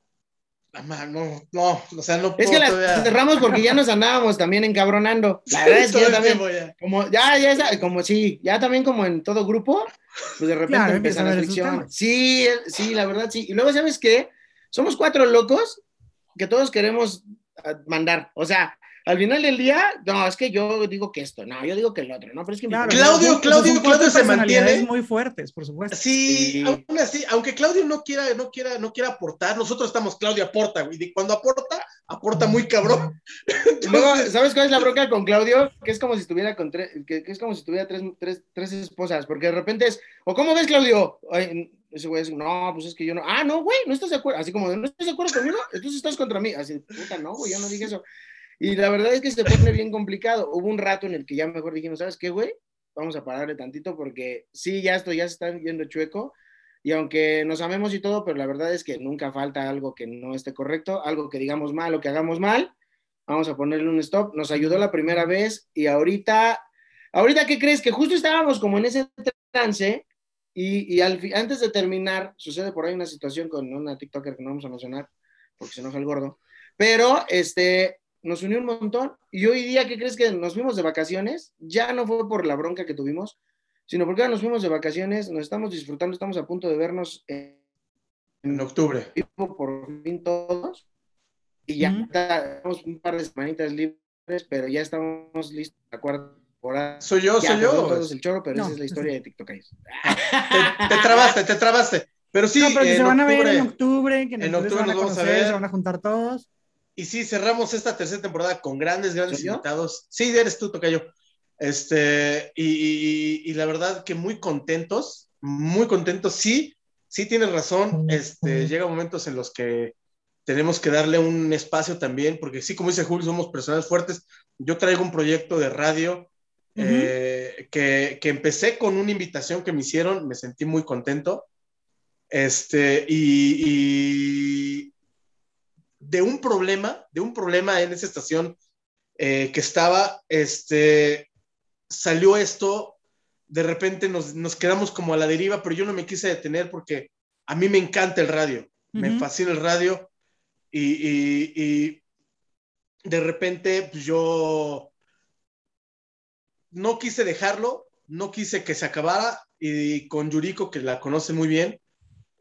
no, no, o sea, no Es que la cerramos porque ya nos andábamos también encabronando. La verdad es que ya también, ya. como, ya, ya, como sí, ya también como en todo grupo, pues de repente empieza la fricción. Sí, sí, la verdad sí. Y luego, ¿sabes qué? Somos cuatro locos que todos queremos ah, mandar. O sea, al final del día, no, es que yo digo que esto, no, yo digo que el otro, no, pero es que Claudio, Claudio, Claudio se mantiene muy fuertes, por supuesto. Sí, aún así, aunque Claudio no quiera, no quiera, no quiera aportar, nosotros estamos, Claudio aporta, y cuando aporta, aporta muy cabrón. luego, ¿sabes cuál es la bronca con Claudio? Que es como si estuviera con tres, que, es como si tuviera tres, tres, tres, esposas, porque de repente es, o cómo ves, Claudio, ese güey es, no, pues es que yo no, ah, no, güey, no estás de acuerdo, así como, no estás de acuerdo conmigo, entonces estás contra mí, así, puta, no, güey, yo no dije eso. Y la verdad es que se pone bien complicado. Hubo un rato en el que ya mejor dijimos, ¿sabes qué, güey? Vamos a pararle tantito porque sí, ya esto ya se está viendo chueco. Y aunque nos amemos y todo, pero la verdad es que nunca falta algo que no esté correcto, algo que digamos mal o que hagamos mal. Vamos a ponerle un stop. Nos ayudó la primera vez y ahorita, ahorita, ¿qué crees? Que justo estábamos como en ese trance y, y al, antes de terminar, sucede por ahí una situación con una TikToker que no vamos a mencionar porque se enoja el gordo. Pero este, nos unió un montón. Y hoy día, ¿qué crees que nos fuimos de vacaciones? Ya no fue por la bronca que tuvimos, sino porque ahora nos fuimos de vacaciones, nos estamos disfrutando, estamos a punto de vernos en, octubre. Por fin todos. Y ya tenemos un par de semanitas libres, pero ya estamos listos la cuarta temporada. Soy yo, soy yo. Todos el choro, pero esa es la historia de TikTok. Ah, te, trabaste, te trabaste. Pero sí, pero que se van a ver en octubre, que en, octubre nos vamos a ver. Se van a juntar todos. Y sí, cerramos esta tercera temporada con grandes, grandes invitados. Sí, eres tú, Tocayo. Este, y, y, la verdad que muy contentos, muy contentos. Sí, sí tienes razón. Este, llega momentos en los que tenemos que darle un espacio también, porque sí, como dice Julio, somos personas fuertes. Yo traigo un proyecto de radio eh, que, que, empecé con una invitación que me hicieron, me sentí muy contento. Este, y, de un problema, de un problema en esa estación eh, que estaba, este, salió esto, de repente nos, quedamos como a la deriva, pero yo no me quise detener porque a mí me encanta el radio, me fascina el radio y, de repente pues, yo no quise dejarlo, no quise que se acabara y con Yuriko, que la conoce muy bien,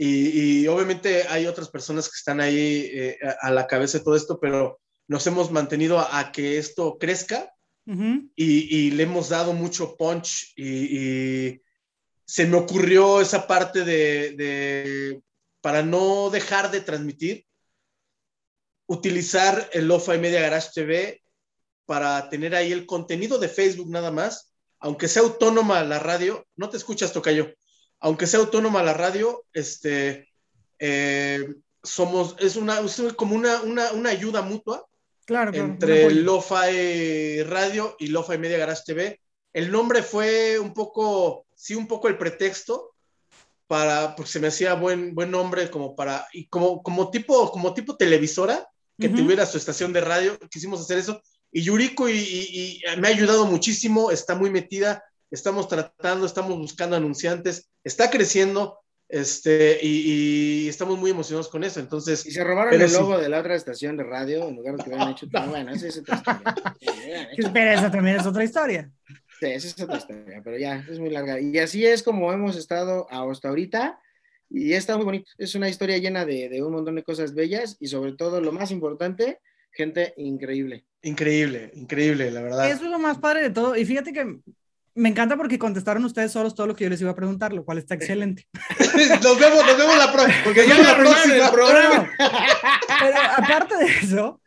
y, obviamente hay otras personas que están ahí eh, a la cabeza de todo esto, pero nos hemos mantenido a, que esto crezca y, le hemos dado mucho punch y, se me ocurrió esa parte de, para no dejar de transmitir, utilizar el Lofa y Media Garage TV para tener ahí el contenido de Facebook nada más, aunque sea autónoma la radio, no te escuchas, Tocayo aunque sea autónoma la radio, este, eh, somos, es una, como una, una, ayuda mutua claro, entre Lo-Fi Radio y Lo-Fi Media Garage TV. El nombre fue un poco, sí, un poco el pretexto para, porque se me hacía buen, buen nombre como para, y como, como, tipo, como tipo televisora que tuviera su estación de radio, quisimos hacer eso. Y Yuriko y me ha ayudado muchísimo, está muy metida estamos tratando, estamos buscando anunciantes, está creciendo, este, y, estamos muy emocionados con eso, entonces... Y se robaron el logo de la otra estación de radio en lugar de que hubieran hecho... bueno, esa es otra historia. Espera, esa también es otra historia. Sí, esa es otra historia, pero ya, es muy larga. Y así es como hemos estado hasta ahorita, y está muy bonito. Es una historia llena de, de un montón de cosas bellas, y sobre todo, lo más importante, gente increíble. Increíble, increíble, la verdad. Eso es lo más padre de todo. Y fíjate que me encanta porque contestaron ustedes solos todo lo que yo les iba a preguntar, lo cual está excelente. nos vemos, nos vemos la próxima, porque ya la próxima programa. Pero aparte de eso,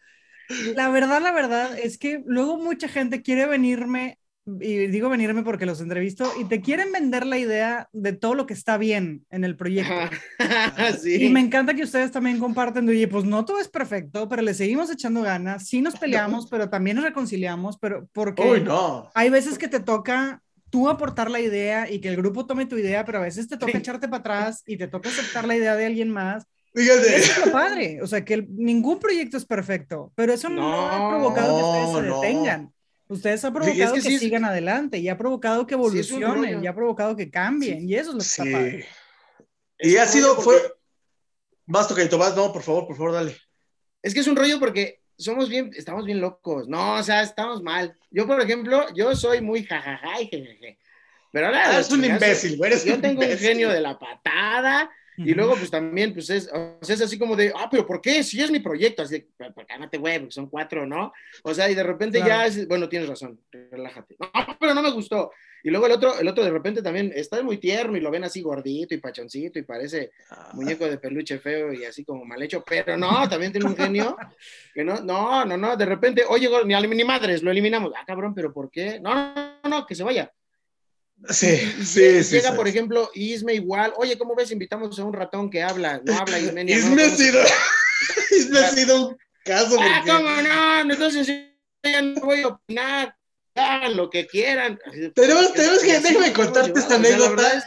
La verdad, la verdad es que luego mucha gente quiere venirme y digo venirme porque los entrevisto, y te quieren vender la idea de todo lo que está bien en el proyecto. Y me encanta que ustedes también comparten, oye, pues no todo es perfecto, pero le seguimos echando ganas, sí nos peleamos, pero también nos reconciliamos, pero porque no. hay veces que te toca tú aportar la idea y que el grupo tome tu idea, pero a veces te toca echarte para atrás y te toca aceptar la idea de alguien más. Fíjate. Eso es lo padre, o sea, que ningún proyecto es perfecto, pero eso no, ha provocado que ustedes se detengan. Ustedes han provocado que, sigan adelante y ha provocado que evolucionen y ha provocado que cambien y eso es lo que está padre. Y ha sido, fue... Vas, Tocaito, vas, no, por favor, por favor, dale. Es que es un rollo porque somos bien, estamos bien locos. No, o sea, estamos mal. Yo, por ejemplo, yo soy muy jajaja y jejeje. Pero ahora... Ah, es un imbécil, güey. Yo tengo un genio de la patada y luego, pues también, pues es, es así como de, ah, pero ¿por qué? Si es mi proyecto, así, pues cálmate, güey, porque son cuatro, ¿no? O sea, y de repente ya es, bueno, tienes razón, relájate. No, pero no me gustó. Y luego el otro, el otro de repente también está muy tierno y lo ven así gordito y pachoncito y parece ah. muñeco de peluche feo y así como mal hecho, pero no, también tiene un genio que no, no, no, no, de repente, oye, ni, ni madres, lo eliminamos. Ah, cabrón, pero ¿por qué? No, no, no, que se vaya. Sí, sí, sí. Llega, por ejemplo, Isme igual. Oye, ¿cómo ves? Invitamos a un ratón que habla. No habla Isme. Isme, ha, sido, Isme ha sido un caso. Ah, ¿cómo no? Entonces ya no voy a opinar. Hagan lo que quieran. Tenemos, tenemos que, déjame contarte esta anécdota.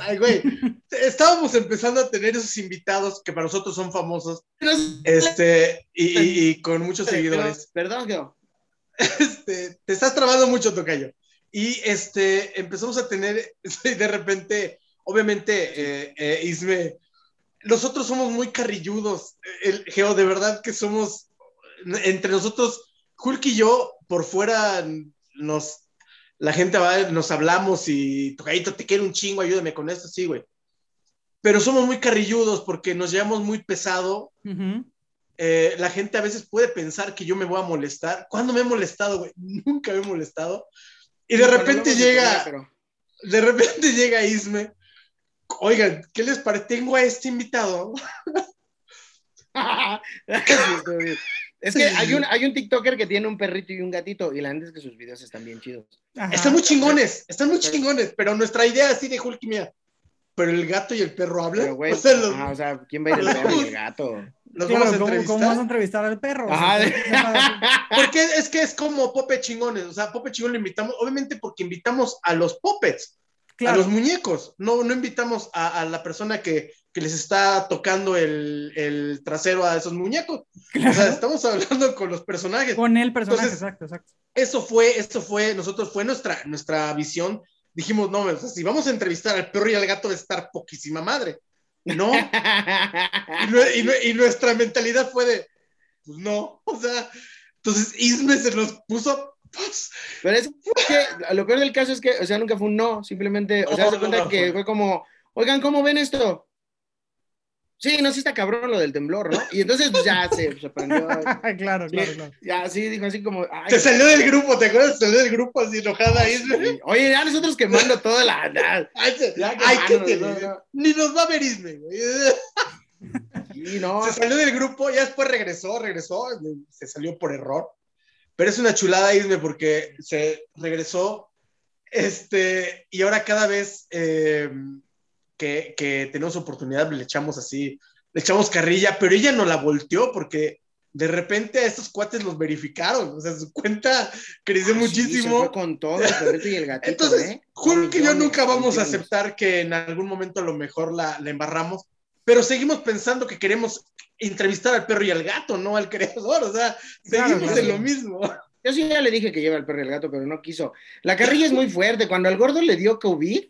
Ay, güey. Estábamos empezando a tener esos invitados que para nosotros son famosos. Este, y, y, con muchos seguidores. Perdón, Geo. Este, te estás trabando mucho, Tocayo. Y este, empezamos a tener, de repente, obviamente, eh, eh, Isme, nosotros somos muy carrilludos, el Geo, de verdad que somos, entre nosotros, Hulk y yo, por fuera, nos, la gente va, nos hablamos y, tocadito, te quiero un chingo, ayúdame con esto, sí, güey. Pero somos muy carrilludos porque nos llevamos muy pesado. Eh, la gente a veces puede pensar que yo me voy a molestar. ¿Cuándo me he molestado, güey? Nunca me he molestado. Y de repente llega, de repente llega Isme. Oigan, ¿qué les parece? Tengo a este invitado. es que hay un, hay un TikToker que tiene un perrito y un gatito, y la verdad es que sus videos están bien chidos. Están muy chingones, están muy chingones, pero nuestra idea así de Hulk mía. Pero el gato y el perro hablan. o, sea, o sea, ¿quién va a ir el perro y el gato? ¿cómo, vas a entrevistar al perro? porque es que es como Pope Chingones, o sea, Pope Chingón lo invitamos, obviamente porque invitamos a los Popets, a los muñecos, no, no invitamos a, la persona que, que, les está tocando el, el, trasero a esos muñecos. O sea, estamos hablando con los personajes. Con el personaje, exacto, exacto. Eso fue, eso fue, nosotros fue nuestra, nuestra visión. Dijimos, no, o sea, si vamos a entrevistar al perro y al gato, de estar poquísima madre. No. y, nuestra mentalidad fue de, pues no, o sea, entonces Isme se nos puso pues, pero es que lo peor del caso es que, o sea, nunca fue un no, simplemente, o sea, se cuenta que fue como, oigan, ¿cómo ven esto? Sí, no, sí está cabrón lo del temblor, ¿no? Y entonces pues, ya se, se prendió. claro, claro, claro. Ya sí, dijo así como. se salió del grupo, ¿te acuerdas? Se salió del grupo así enojada ahí. Oye, ya nosotros quemando toda la. Ya, Ay, qué Ni nos va a ver Isme, güey. Sí, no. Se salió del grupo, ya después regresó, regresó, se salió por error. Pero es una chulada Isme porque se regresó. Este, y ahora cada vez. Eh, que, que tenemos oportunidad, le echamos así, le echamos carrilla, pero ella no la volteó porque de repente a estos cuates los verificaron, o sea, su cuenta creció ah, muchísimo. con todo el perrito y el gatito, Entonces, ¿eh? que yo nunca vamos a aceptar que en algún momento a lo mejor la, la, embarramos, pero seguimos pensando que queremos entrevistar al perro y al gato, no al creador, o sea, seguimos en lo mismo. Yo sí ya le dije que lleva al perro y al gato, pero no quiso. La carrilla es muy fuerte. Cuando al gordo le dio COVID,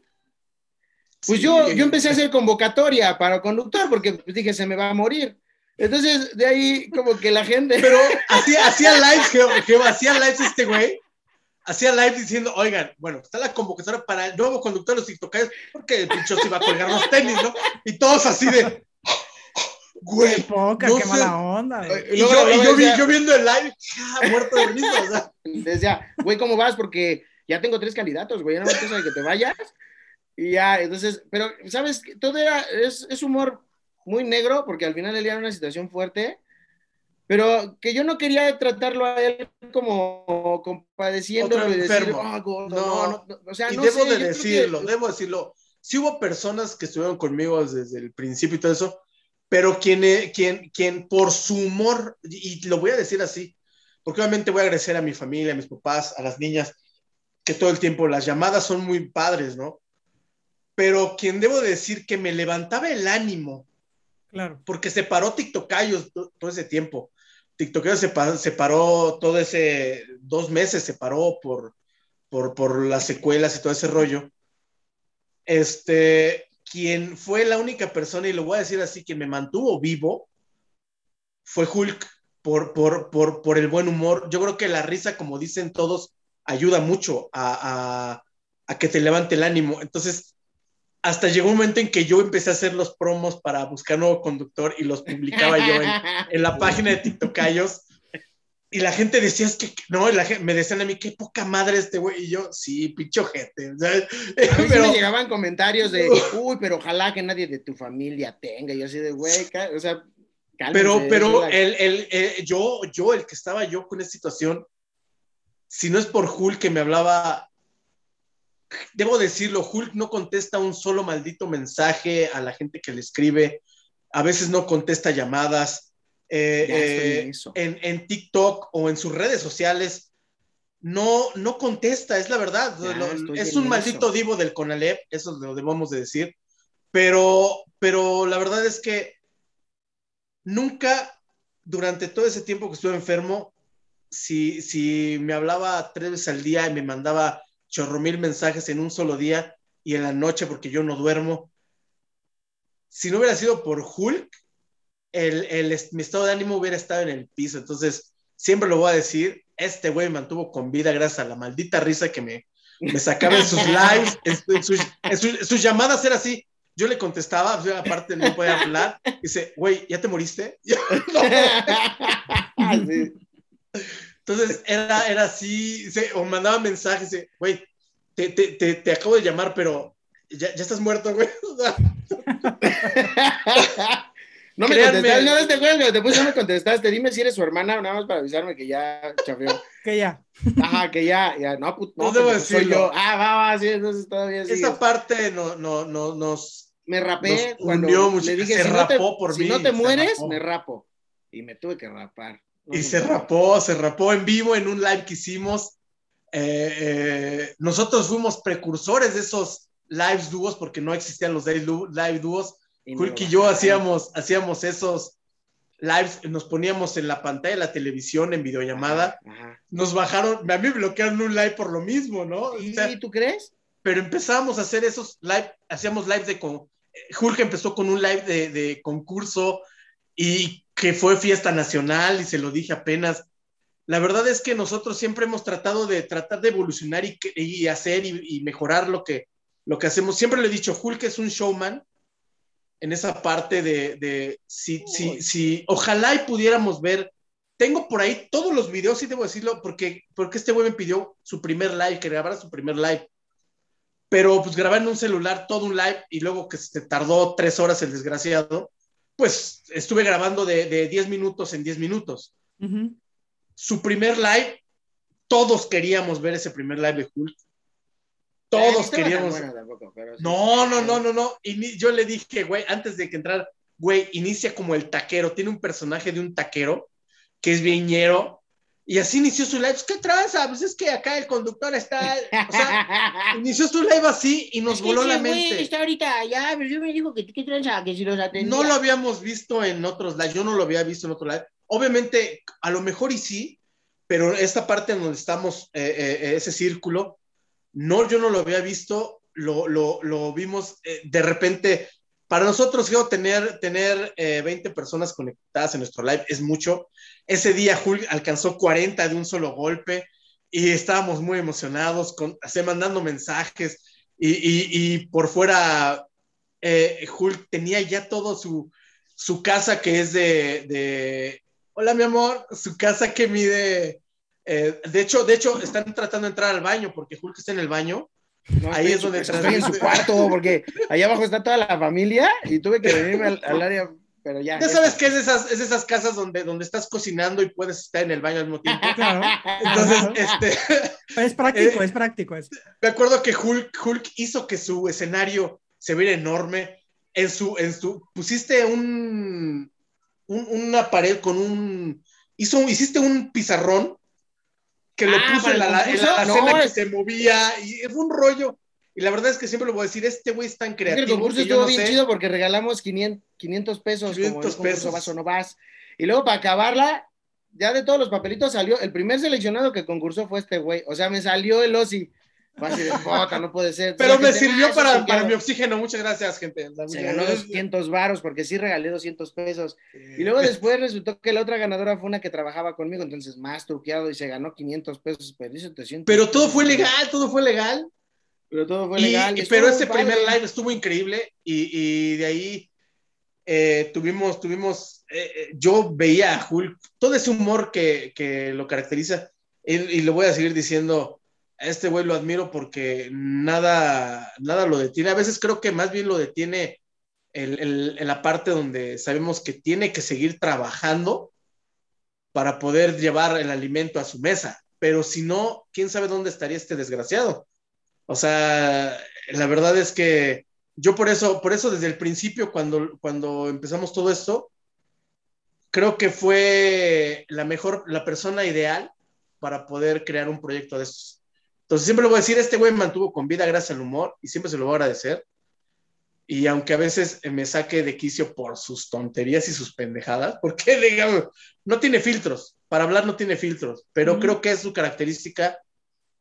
pues yo, yo empecé a hacer convocatoria para conductor porque dije, se me va a morir. Entonces, de ahí como que la gente... Pero hacía, hacía live, que, hacía live este güey, hacía live diciendo, oigan, bueno, está la convocatoria para el nuevo conductor de los TikTokers, porque el pincho se iba a colgar los tenis, ¿no? Y todos así de... Güey, qué poca, qué mala onda. Y, yo, y yo, vi, yo, viendo el live, ah, muerto de risa, o sea. Decía, güey, ¿cómo vas? Porque ya tengo tres candidatos, güey, ya no me cosa de que te vayas y ya, entonces, pero, ¿sabes? Todo era, es, es humor muy negro, porque al final él era una situación fuerte, pero que yo no quería tratarlo a él como compadeciendo y decir, oh, no, no, no, o sea, y debo de decirlo, debo decirlo. Sí hubo personas que estuvieron conmigo desde el principio y todo eso, pero quien, quien, quien por su humor, y lo voy a decir así, porque obviamente voy a agradecer a mi familia, a mis papás, a las niñas, que todo el tiempo las llamadas son muy padres, ¿no? Pero quien debo decir que me levantaba el ánimo, claro. porque se paró TikTokayos todo ese tiempo. TikTokayos se, se paró todo ese, dos meses se paró por, por, por las secuelas y todo ese rollo. Este, quien fue la única persona, y lo voy a decir así, que me mantuvo vivo, fue Hulk por, por, por, por el buen humor. Yo creo que la risa, como dicen todos, ayuda mucho a, a, que te levante el ánimo. Entonces, hasta llegó un momento en que yo empecé a hacer los promos para buscar nuevo conductor y los publicaba yo en, en la página de TikTokayos y la gente decía, es que no, la me decían a mí, qué poca madre este güey. Y yo, sí, pincho gente. pero me llegaban comentarios de, uy, pero ojalá que nadie de tu familia tenga. Y yo así de, güey, o sea, Pero, pero el, el, el, yo, yo, el que estaba yo con esta situación, si no es por Hulk que me hablaba, debo decirlo, Hulk no contesta un solo maldito mensaje a la gente que le escribe. A veces no contesta llamadas eh, eh, en, TikTok o en sus redes sociales, no, no contesta, es la verdad. es un maldito divo del Conalep, eso lo debemos de decir. Pero, pero la verdad es que nunca, durante todo ese tiempo que estuve enfermo, si, si me hablaba tres veces al día y me mandaba chorro mil mensajes en un solo día y en la noche porque yo no duermo, si no hubiera sido por Hulk, el, mi estado de ánimo hubiera estado en el piso. Entonces, siempre lo voy a decir, este güey me mantuvo con vida gracias a la maldita risa que me, me sacaba en sus lives, en, sus, llamadas era así. Yo le contestaba, aparte no podía hablar, dice, güey, ¿ya te moriste? Entonces era, era así, o mandaba mensajes, güey, te, te, te, acabo de llamar, pero ya, ya estás muerto, güey. No me contestaste, no te que después no me contestaste. Dime si eres su hermana, nada más para avisarme que ya chafeó. que ya. Ajá, que ya, ya, no, pues, no, no soy yo. Ah, va, va, sí, entonces todavía sí. Esa parte no, no, no, nos. Me rapé cuando le dije, se si rapó no te, por si mí. no te mueres, me rapo. Y me tuve que rapar. Y se rapó, se rapó en vivo en un live que hicimos. Eh, eh, nosotros fuimos precursores de esos lives dúos porque no existían los live dúos Hulk y yo hacíamos, hacíamos esos lives, nos poníamos en la pantalla de la televisión en videollamada. Nos bajaron, a mí me bloquearon un live por lo mismo, ¿no? ¿Y tú crees? Pero empezamos a hacer esos live, hacíamos lives de con. Hulk empezó con un live de, concurso y que fue fiesta nacional y se lo dije apenas. La verdad es que nosotros siempre hemos tratado de tratar de evolucionar y, hacer y, y, mejorar lo que, lo que hacemos. Siempre le he dicho, Hulk es un showman en esa parte de, de si, si, si, ojalá y pudiéramos ver, tengo por ahí todos los videos, sí debo decirlo, porque, porque este güey me pidió su primer live, que grabara su primer live, pero pues grabar en un celular todo un live y luego que se tardó tres horas el desgraciado, pues estuve grabando de, de 10 minutos en 10 minutos. Su primer live, todos queríamos ver ese primer live de Hulk todos queríamos. No, no, no, no, no. Y yo le dije, güey, antes de que entrar, güey, inicia como el taquero. Tiene un personaje de un taquero que es viñero. Y así inició su live. ¿Qué tranza? Pues es que acá el conductor está. O sea, inició su live así y nos voló la mente. está ahorita ya, pero yo me dijo que qué tranza, que si los atendía. No lo habíamos visto en otros lives. Yo no lo había visto en otro live. Obviamente, a lo mejor y sí, pero esta parte en donde estamos, eh, eh, ese círculo, no, yo no lo había visto, lo, vimos eh, de repente. Para nosotros, yo tener, tener 20 eh, personas conectadas en nuestro live es mucho. Ese día Hulk alcanzó 40 de un solo golpe y estábamos muy emocionados, con, así, mandando mensajes y, por fuera eh, Hulk tenía ya todo su, su casa que es de, de, hola mi amor, su casa que mide eh, de hecho, de hecho, están tratando de entrar al baño porque Hulk está en el baño. Ahí es donde estoy en su cuarto porque allá abajo está toda la familia y tuve que venirme al, área pero ya. Ya sabes que es esas, es esas casas donde, donde estás cocinando y puedes estar en el baño al mismo tiempo. Claro. Entonces, este. Es práctico, es práctico. Es. Me acuerdo que Hulk, Hulk hizo que su escenario se viera enorme. En su, en su, pusiste un, un una pared con un, hizo, hiciste un pizarrón que lo ah, puso en la, en la, que se movía y fue un rollo. Y la verdad es que siempre lo voy a decir, este güey es tan creativo. El concurso estuvo bien chido porque regalamos 500, pesos 500 pesos. Vas o no vas. Y luego para acabarla, ya de todos los papelitos salió, el primer seleccionado que concursó fue este güey. O sea, me salió el Osi. Fácil de puta, no puede ser. Pero me sirvió para, para mi oxígeno. Muchas gracias, gente. Se ganó 200 varos porque sí regalé 200 pesos. Y luego después resultó que la otra ganadora fue una que trabajaba conmigo, entonces más truqueado y se ganó 500 pesos. Pero todo fue legal, todo fue legal. Pero todo fue legal. pero ese primer live estuvo increíble y, y de ahí eh, tuvimos, tuvimos, eh, eh, yo veía a Hulk, todo ese humor que, que lo caracteriza y, y, lo voy a seguir diciendo, a este güey lo admiro porque nada, nada lo detiene. A veces creo que más bien lo detiene en la parte donde sabemos que tiene que seguir trabajando para poder llevar el alimento a su mesa. Pero si no, quién sabe dónde estaría este desgraciado. O sea, la verdad es que yo por eso, por eso desde el principio, cuando, cuando empezamos todo esto, creo que fue la mejor, la persona ideal para poder crear un proyecto de estos. Entonces siempre lo voy a decir, este güey mantuvo con vida gracias al humor y siempre se lo voy a agradecer. Y aunque a veces me saque de quicio por sus tonterías y sus pendejadas, porque digamos, no tiene filtros, para hablar no tiene filtros, pero creo que es su característica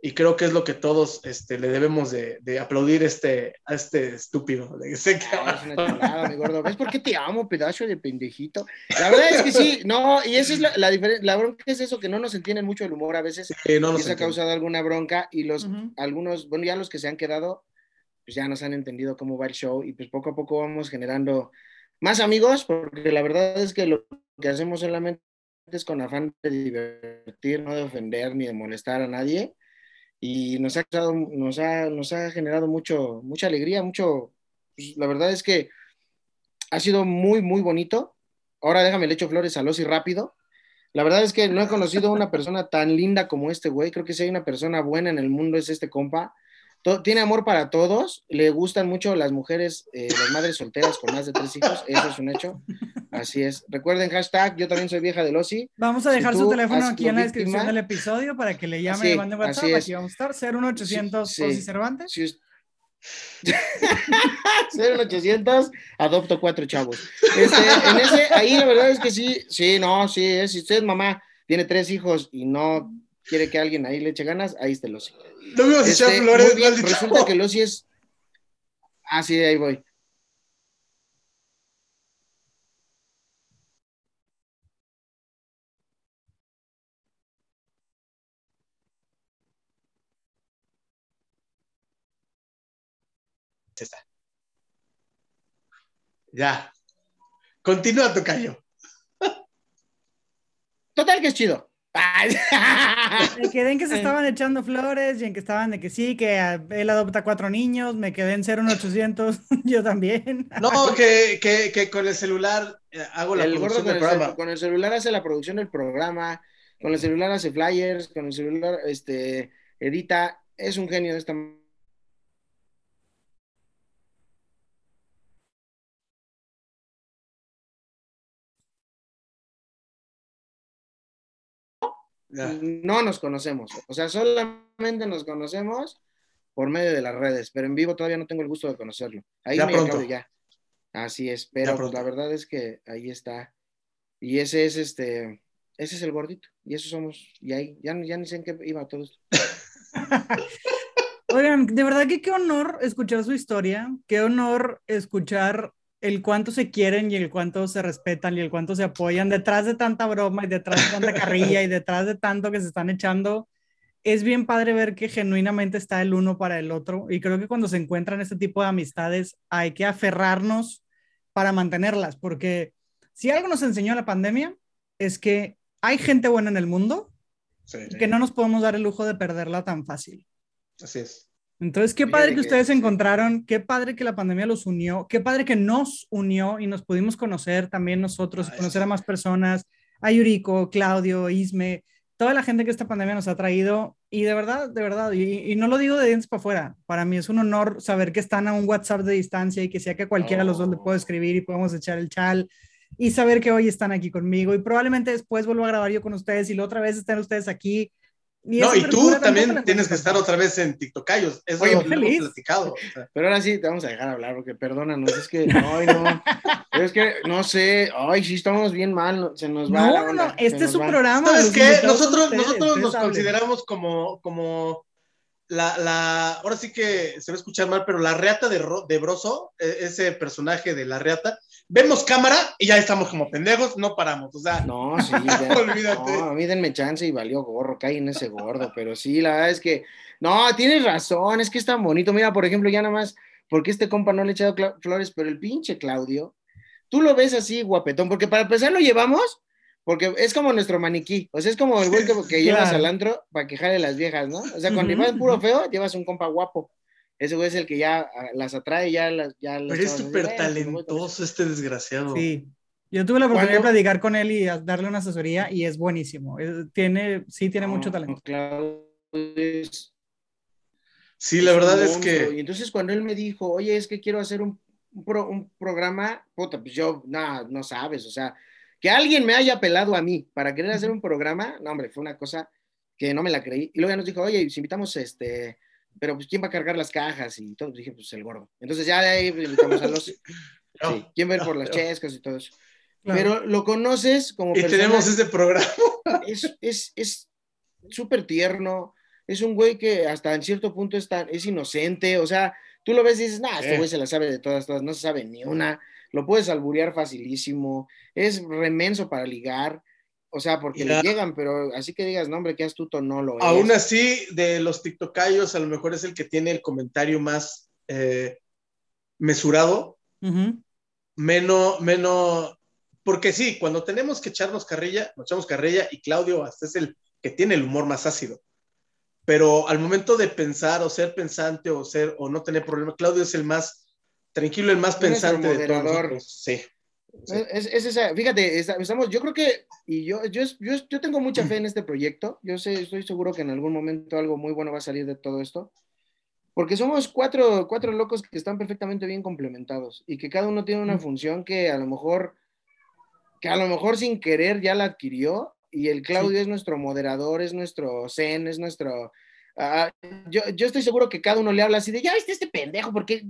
y creo que es lo que todos este, le debemos de, de aplaudir este, a este estúpido. Sé que... es una chulada, mi gordo. ¿Ves por qué te amo, pedazo de pendejito? La verdad es que sí, no, y esa es la, la diferencia, la bronca es eso, que no nos entienden mucho el humor a veces, sí, no y eso ha causado alguna bronca, y los, algunos, bueno, ya los que se han quedado, pues ya nos han entendido cómo va el show, y pues poco a poco vamos generando más amigos, porque la verdad es que lo que hacemos solamente es con afán de divertir, no de ofender ni de molestar a nadie, y nos ha, ha, nos ha generado mucho, mucha alegría, mucho, pues, la verdad es que ha sido muy, muy bonito. Ahora déjame le echo flores a y rápido. La verdad es que no he conocido a una persona tan linda como este güey. Creo que si hay una persona buena en el mundo es este compa tiene amor para todos, le gustan mucho las mujeres, eh, las madres solteras con más de tres hijos, eso es un hecho. Así es. Recuerden hashtag, yo también soy vieja de Losi. Vamos a dejar su teléfono aquí en la descripción del episodio para que le llamen y manden WhatsApp. Aquí vamos a estar, 01800 sí, Cervantes. Sí. 01800, adopto cuatro chavos. Este, en ese, ahí la verdad es que sí, sí, no, sí, es, si usted mamá tiene tres hijos y no quiere que alguien ahí le eche ganas, ahí está Losi. No me vas a echar flores, Resulta que Losi es. Ah, sí, ahí voy. Está. Ya. Continúa tu callo. Total que es chido. Me quedé en que se estaban echando flores y en que estaban de que sí, que él adopta cuatro niños, me quedé en 01800, yo también. No, que, que, que con el celular eh, hago la producción del programa. con el celular hace la producción del programa, con el celular hace flyers, con el celular este, edita, es un genio de esta no nos conocemos. O sea, solamente nos conocemos por medio de las redes, pero en vivo todavía no tengo el gusto de conocerlo. Ahí ya me pronto. ya. Así es, pero pues, la verdad es que ahí está. Y ese es este, ese es el gordito. Y eso somos, y ahí, ya, ya ni sé en qué iba todo esto. Oigan, de verdad que qué honor escuchar su historia, qué honor escuchar el cuánto se quieren y el cuánto se respetan y el cuánto se apoyan detrás de tanta broma y detrás de tanta carrilla y detrás de tanto que se están echando. Es bien padre ver que genuinamente está el uno para el otro y creo que cuando se encuentran este tipo de amistades hay que aferrarnos para mantenerlas, porque si algo nos enseñó la pandemia es que hay gente buena en el mundo y que no nos podemos dar el lujo de perderla tan fácil. Así es. Entonces, qué padre que ustedes se encontraron, qué padre que la pandemia los unió, qué padre que nos unió y nos pudimos conocer también nosotros, conocer a más personas, a Yuriko, Claudio, Isme, toda la gente que esta pandemia nos ha traído y de verdad, de verdad, y, no lo digo de dientes para afuera, para mí es un honor saber que están a un WhatsApp de distancia y que sea que cualquiera de los dos le puedo escribir y podemos echar el chal y saber que hoy están aquí conmigo y probablemente después vuelvo a grabar yo con ustedes y la otra vez estén ustedes aquí no, y tú también tienes que estar otra vez en TikTokayos. Eso Oye, lo hemos platicado. Pero ahora sí te vamos a dejar hablar, porque perdónanos, es que, ay, no, es que, no sé, ay, sí estamos bien mal, se nos va. No, no, este es su programa. ¿Sabes qué? Nosotros, nosotros nos consideramos como, como la, la, ahora sí que se va a escuchar mal, pero la reata de, de Broso, e, ese personaje de la reata, vemos cámara y ya estamos como pendejos, no paramos, o sea. No, sí, ya, olvídate. No, a mí denme chance y valió gorro, cae en ese gordo, pero sí, la verdad es que, no, tienes razón, es que es tan bonito. Mira, por ejemplo, ya nada más, porque este compa no le he echado flores, pero el pinche Claudio, tú lo ves así, guapetón, porque para empezar lo llevamos, porque es como nuestro maniquí, o sea, es como el güey que, llevas al antro para quejarle las viejas, ¿no? O sea, cuando llevas puro feo, llevas un compa guapo. Ese güey es el que ya ah, las atrae, ya las... Ya Pero es súper talentoso este desgraciado. Sí. Yo tuve la oportunidad de platicar con él y darle una asesoría y es buenísimo. tiene, sí, tiene mucho talento. Claro, sí, la verdad es que... Y entonces cuando él me dijo, oye, es que quiero hacer un, un, programa, puta, pues yo, no, no sabes, o sea, que alguien me haya pelado a mí para querer hacer un programa, no, hombre, fue una cosa que no me la creí. Y luego ya nos dijo, oye, si invitamos este pero pues ¿quién va a cargar las cajas? Y todo, dije, pues el gordo. Entonces ya de ahí invitamos a los... sí, ¿quién va por las chescas y todo eso? Pero lo conoces como... Y tenemos ese programa. Es súper es, tierno, es un güey que hasta en cierto punto es, es inocente, o sea, tú lo ves y dices, nah, este güey se la sabe de todas, todas, no se sabe ni una, lo puedes alburear facilísimo, es remenso para ligar, o sea, porque le llegan, pero así que digas, no, hombre, qué astuto no lo es. Aún así, de los TikTokayos, a lo mejor es el que tiene el comentario más eh, mesurado, menos, menos, porque sí, cuando tenemos que echarnos carrilla, nos echamos carrilla y Claudio hasta es el que tiene el humor más ácido. Pero al momento de pensar o ser pensante o ser o no tener problema, Claudio es el más tranquilo, el más pensante de todos. Sí. Es, esa, fíjate, estamos, yo creo que, y yo, yo, yo, tengo mucha fe en este proyecto, yo sé, estoy seguro que en algún momento algo muy bueno va a salir de todo esto, porque somos cuatro, cuatro locos que están perfectamente bien complementados y que cada uno tiene una función que a lo mejor, que a lo mejor sin querer ya la adquirió y el Claudio es nuestro moderador, es nuestro zen, es nuestro, Ah, yo, yo, estoy seguro que cada uno le habla así de, ya viste este pendejo, porque,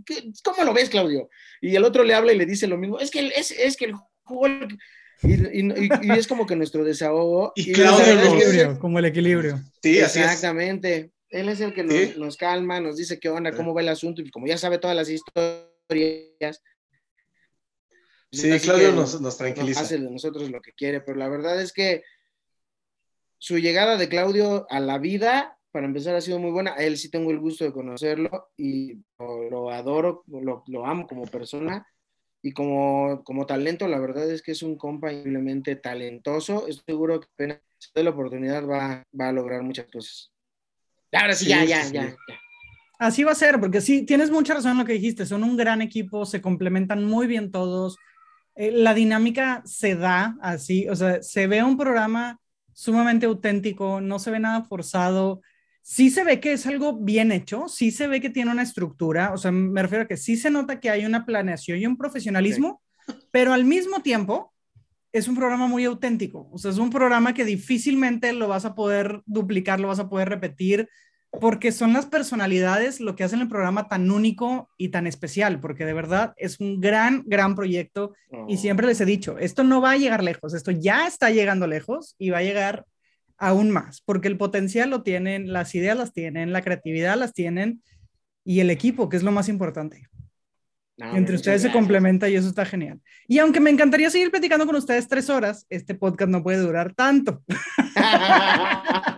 ¿cómo lo ves, Claudio? Y el otro le habla y le dice lo mismo, es que, es, es que el juego... Y, y, es como que nuestro desahogo. Y, Claudio, como el equilibrio. Sí, Exactamente. Él es el que nos, nos, calma, nos dice qué onda, cómo va el asunto, y como ya sabe todas las historias. Sí, Claudio nos, nos, tranquiliza. hace de nosotros lo que quiere, pero la verdad es que su llegada de Claudio a la vida para empezar ha sido muy buena. A él sí tengo el gusto de conocerlo y lo, adoro, lo, lo, amo como persona y como, como talento, la verdad es que es un compa increíblemente talentoso. Estoy seguro que apenas de la oportunidad va, va, a lograr muchas cosas. Ahora sí, ya, ya, ya, Así va a ser, porque sí, tienes mucha razón en lo que dijiste. Son un gran equipo, se complementan muy bien todos. Eh, la dinámica se da así, o sea, se ve un programa sumamente auténtico, no se ve nada forzado sí se ve que es algo bien hecho, sí se ve que tiene una estructura, o sea, me refiero a que sí se nota que hay una planeación y un profesionalismo, pero al mismo tiempo es un programa muy auténtico, o sea, es un programa que difícilmente lo vas a poder duplicar, lo vas a poder repetir, porque son las personalidades lo que hacen el programa tan único y tan especial, porque de verdad es un gran, gran proyecto y siempre les he dicho, esto no va a llegar lejos, esto ya está llegando lejos y va a llegar aún más, porque el potencial lo tienen, las ideas las tienen, la creatividad las tienen y el equipo, que es lo más importante. Entre ustedes se complementa y eso está genial. Y aunque me encantaría seguir platicando con ustedes tres horas, este podcast no puede durar tanto.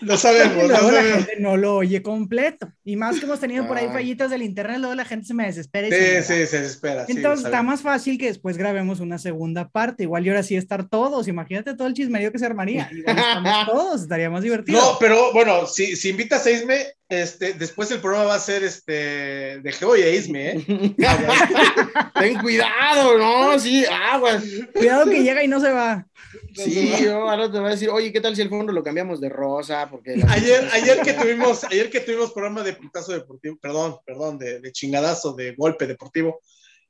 Lo sabemos. luego la gente no lo oye completo. Y más que hemos tenido por ahí fallitas del internet, luego la gente se me desespera. sí, sí, se desespera. Entonces está más fácil que después grabemos una segunda parte. Igual y ahora sí estar todos. Imagínate todo el chismerío que se armaría. Igual estamos todos, estaría más divertido. No, pero bueno, si, si invitas a Isme, este, después el programa va a ser este, de Geo y Isme, ¿eh? Ten cuidado, ¿no? Sí, aguas. Cuidado que llega y no se va. Sí, yo ahora te voy a decir, oye, ¿qué tal si el fondo lo cambiamos de rosa? Porque ayer, ayer que tuvimos, ayer que tuvimos programa de putazo deportivo, perdón, perdón, de, de chingadazo, de golpe deportivo,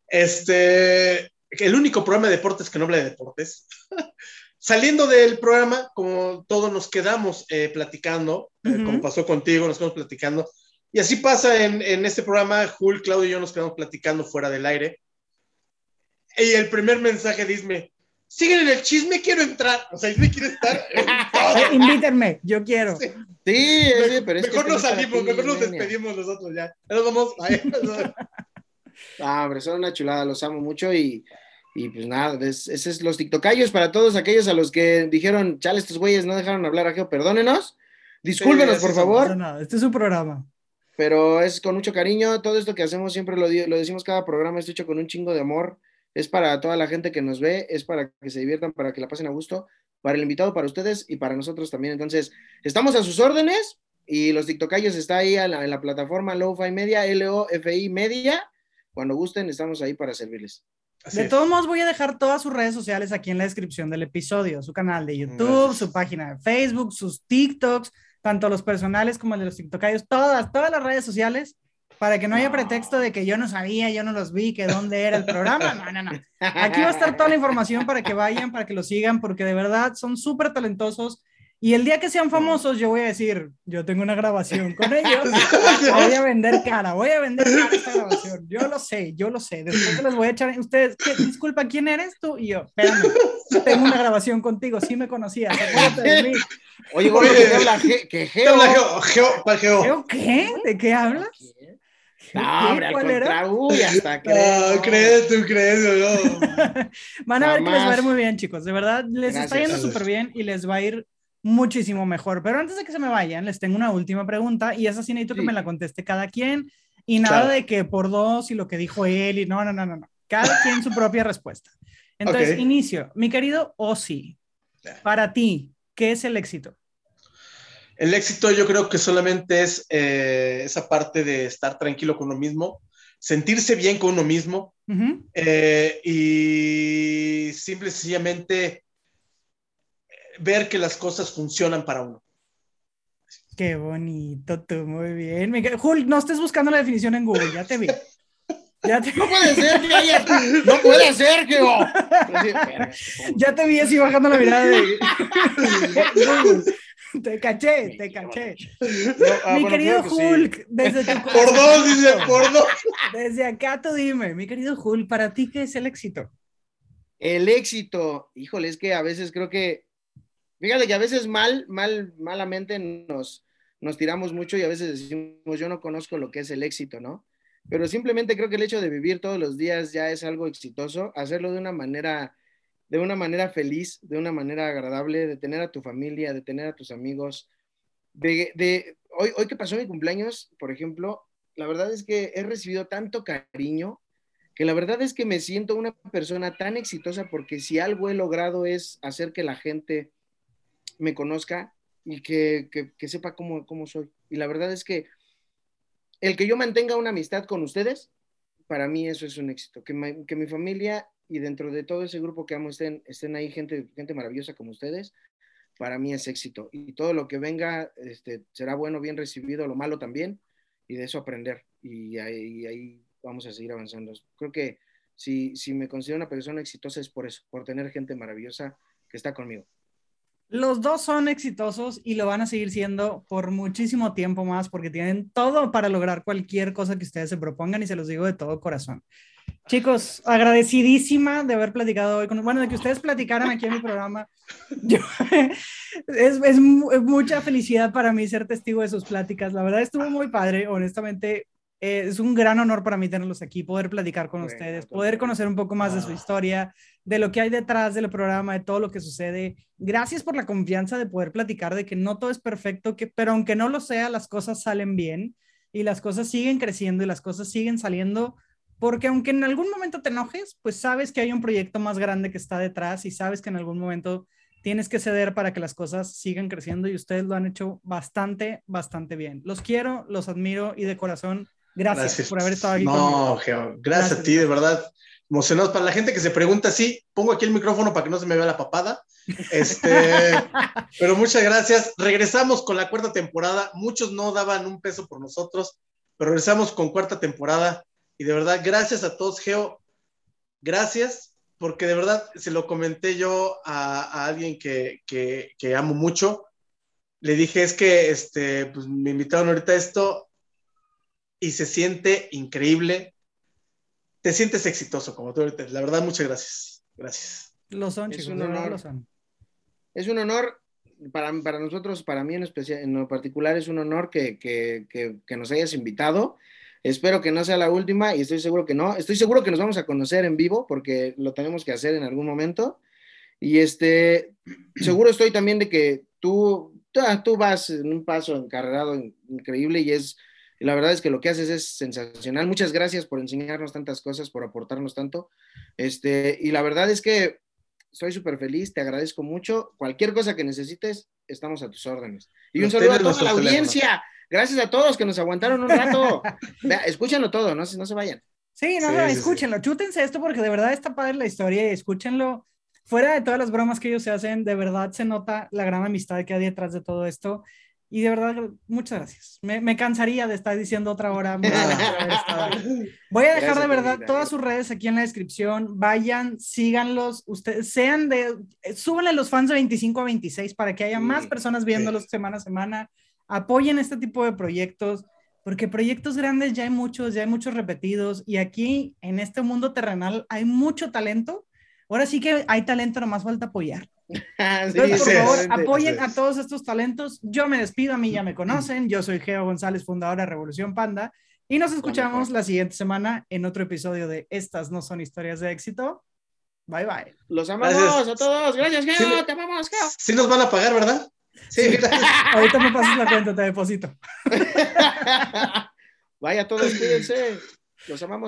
este, el único programa de deportes que no habla de deportes. Saliendo del programa, como todos nos quedamos eh, platicando, eh, como pasó contigo, nos quedamos platicando, y así pasa en, en este programa, Jul, Claudio y yo nos quedamos platicando fuera del aire. Y el primer mensaje dice, siguen en el chisme, quiero entrar. O sea, Isme quiere estar. Invítenme, yo quiero. Sí, sí, pero es mejor que nos salimos, mejor nos despedimos nosotros ya. Nos vamos. ah, hombre, son una chulada, los amo mucho y, y pues nada, es, ese es los tiktokayos para todos aquellos a los que dijeron, chale, estos güeyes no dejaron hablar a Geo, perdónenos. Discúlpenos, por favor. No, este es su programa. Pero es con mucho cariño, todo esto que hacemos siempre lo, lo decimos cada programa, está hecho con un chingo de amor es para toda la gente que nos ve, es para que se diviertan, para que la pasen a gusto, para el invitado, para ustedes y para nosotros también. Entonces, estamos a sus órdenes y los TikTokayos está ahí en la, plataforma Lo-Fi Media, L-O-F-I Media. Cuando gusten, estamos ahí para servirles. de todos modos, voy a dejar todas sus redes sociales aquí en la descripción del episodio, su canal de YouTube, su página de Facebook, sus TikToks, tanto los personales como el de los TikTokayos, todas, todas las redes sociales para que no haya pretexto de que yo no sabía, yo no los vi, que dónde era el programa. No, no, no. Aquí va a estar toda la información para que vayan, para que lo sigan, porque de verdad son súper talentosos. Y el día que sean famosos, yo voy a decir, yo tengo una grabación con ellos, voy a vender cara, voy a vender cara esta grabación. Yo lo sé, yo lo sé. Después les voy a echar, ustedes, ¿qué? disculpa, ¿quién eres tú? Y yo, espérame, tengo una grabación contigo, sí me conocías, de mí. Oye, Oye, ¿qué habla? ¿Qué, Geo? Geo, Geo, ¿Geo qué? ¿De qué hablas? No, hombre, al contrario, uy, hasta creo. No, crees tú, crees, no. Van a ver que les va a ir muy bien, chicos. De verdad, les está yendo súper bien y les va a ir muchísimo mejor. Pero antes de que se me vayan, les tengo una última pregunta y esa sí necesito que me la conteste cada quien y nada de que por dos y lo que dijo él y no, no, no, no, no. Cada quien su propia respuesta. Entonces, inicio. Mi querido Ozzy, para ti, ¿qué es el éxito? El éxito yo creo que solamente es eh, esa parte de estar tranquilo con uno mismo, sentirse bien con uno mismo eh, y simple y sencillamente ver que las cosas funcionan para uno. Qué bonito, tú, muy bien. Jul, no estés buscando la definición en Google, ya te vi. No puede ser que haya... No puede ser que... ya te vi así bajando la mirada de... Te caché, te caché. Ah, mi querido Hulk, desde tu Por dos, dice, por dos. Desde acá tú dime, mi querido Hulk, ¿para ti qué es el éxito? El éxito, híjole, es que a veces creo que, fíjate que a veces mal, mal, malamente nos, nos tiramos mucho y a veces decimos, yo no conozco lo que es el éxito, ¿no? Pero simplemente creo que el hecho de vivir todos los días ya es algo exitoso, hacerlo de una manera de una manera feliz, de una manera agradable, de tener a tu familia, de tener a tus amigos. De, hoy, hoy que pasó mi cumpleaños, por ejemplo, la verdad es que he recibido tanto cariño que la verdad es que me siento una persona tan exitosa porque si algo he logrado es hacer que la gente me conozca y que, sepa cómo, cómo soy. Y la verdad es que el que yo mantenga una amistad con ustedes, para mí eso es un éxito. Que, que mi familia y dentro de todo ese grupo que amo estén, estén ahí gente, gente maravillosa como ustedes, para mí es éxito. Y todo lo que venga este, será bueno, bien recibido, lo malo también, y de eso aprender. Y ahí, ahí vamos a seguir avanzando. Creo que si, si me considero una persona exitosa es por eso, por tener gente maravillosa que está conmigo. Los dos son exitosos y lo van a seguir siendo por muchísimo tiempo más porque tienen todo para lograr cualquier cosa que ustedes se propongan y se los digo de todo corazón. Chicos, agradecidísima de haber platicado hoy con, bueno, de que ustedes platicaran aquí en mi programa. es, es, mucha felicidad para mí ser testigo de sus pláticas. La verdad estuvo muy padre, honestamente. eh, es un gran honor para mí tenerlos aquí, poder platicar con ustedes, poder conocer un poco más de su ah. historia, de lo que hay detrás del programa, de todo lo que sucede. Gracias por la confianza de poder platicar de que no todo es perfecto, que, pero aunque no lo sea, las cosas salen bien y las cosas siguen creciendo y las cosas siguen saliendo, porque aunque en algún momento te enojes, pues sabes que hay un proyecto más grande que está detrás y sabes que en algún momento tienes que ceder para que las cosas sigan creciendo y ustedes lo han hecho bastante, bastante bien. Los quiero, los admiro y de corazón, gracias, por haber estado aquí. No, Geo, gracias, a ti, de verdad. Emocionados. Para la gente que se pregunta, sí, pongo aquí el micrófono para que no se me vea la papada. Este, pero muchas gracias. Regresamos con la cuarta temporada. Muchos no daban un peso por nosotros, pero regresamos con cuarta temporada. Y de verdad, gracias a todos, Geo. Gracias porque de verdad se lo comenté yo a, alguien que, amo mucho. Le dije, es que este, pues, me invitaron ahorita a esto y se siente increíble. Te sientes exitoso como tú ahorita. La verdad, muchas gracias. Gracias. Lo son, chicos. Es un honor. Es un honor para, para, nosotros, para mí en, especial, en lo particular, es un honor que, que nos hayas invitado Espero que no sea la última y estoy seguro que no. Estoy seguro que nos vamos a conocer en vivo porque lo tenemos que hacer en algún momento. Y este, seguro estoy también de que tú, tú, vas en un paso encarregado increíble y es, la verdad es que lo que haces es sensacional. Muchas gracias por enseñarnos tantas cosas, por aportarnos tanto. Este, y la verdad es que soy súper feliz, te agradezco mucho. Cualquier cosa que necesites, estamos a tus órdenes. Y un saludo a toda la audiencia. Gracias a todos que nos aguantaron un rato. escúchenlo todo, no, no se vayan. Sí, no, escúchenlo, chútense esto porque de verdad está padre la historia y escúchenlo. Fuera de todas las bromas que ellos se hacen, de verdad se nota la gran amistad que hay detrás de todo esto. Y de verdad, muchas gracias. Me, cansaría de estar diciendo otra hora. Voy a dejar de verdad todas sus redes aquí en la descripción. Vayan, síganlos. Ustedes sean de. Súbanle los fans de 25 a 26 para que haya más personas viéndolos semana a semana apoyen este tipo de proyectos, porque proyectos grandes ya hay muchos, ya hay muchos repetidos, y aquí en este mundo terrenal hay mucho talento. Ahora sí que hay talento, nomás falta apoyar. Entonces, por favor, apoyen a todos estos talentos. Yo me despido, a mí ya me conocen. Yo soy Geo González, fundadora de Revolución Panda, y nos escuchamos la siguiente semana en otro episodio de Estas no son historias de éxito. Bye bye. Los amamos a todos. Gracias, Geo. Te amamos, Geo. Sí nos van a pagar, ¿verdad? Sí, ahorita me pasas la cuenta, te deposito. Vaya todos, cuídense. Los amamos.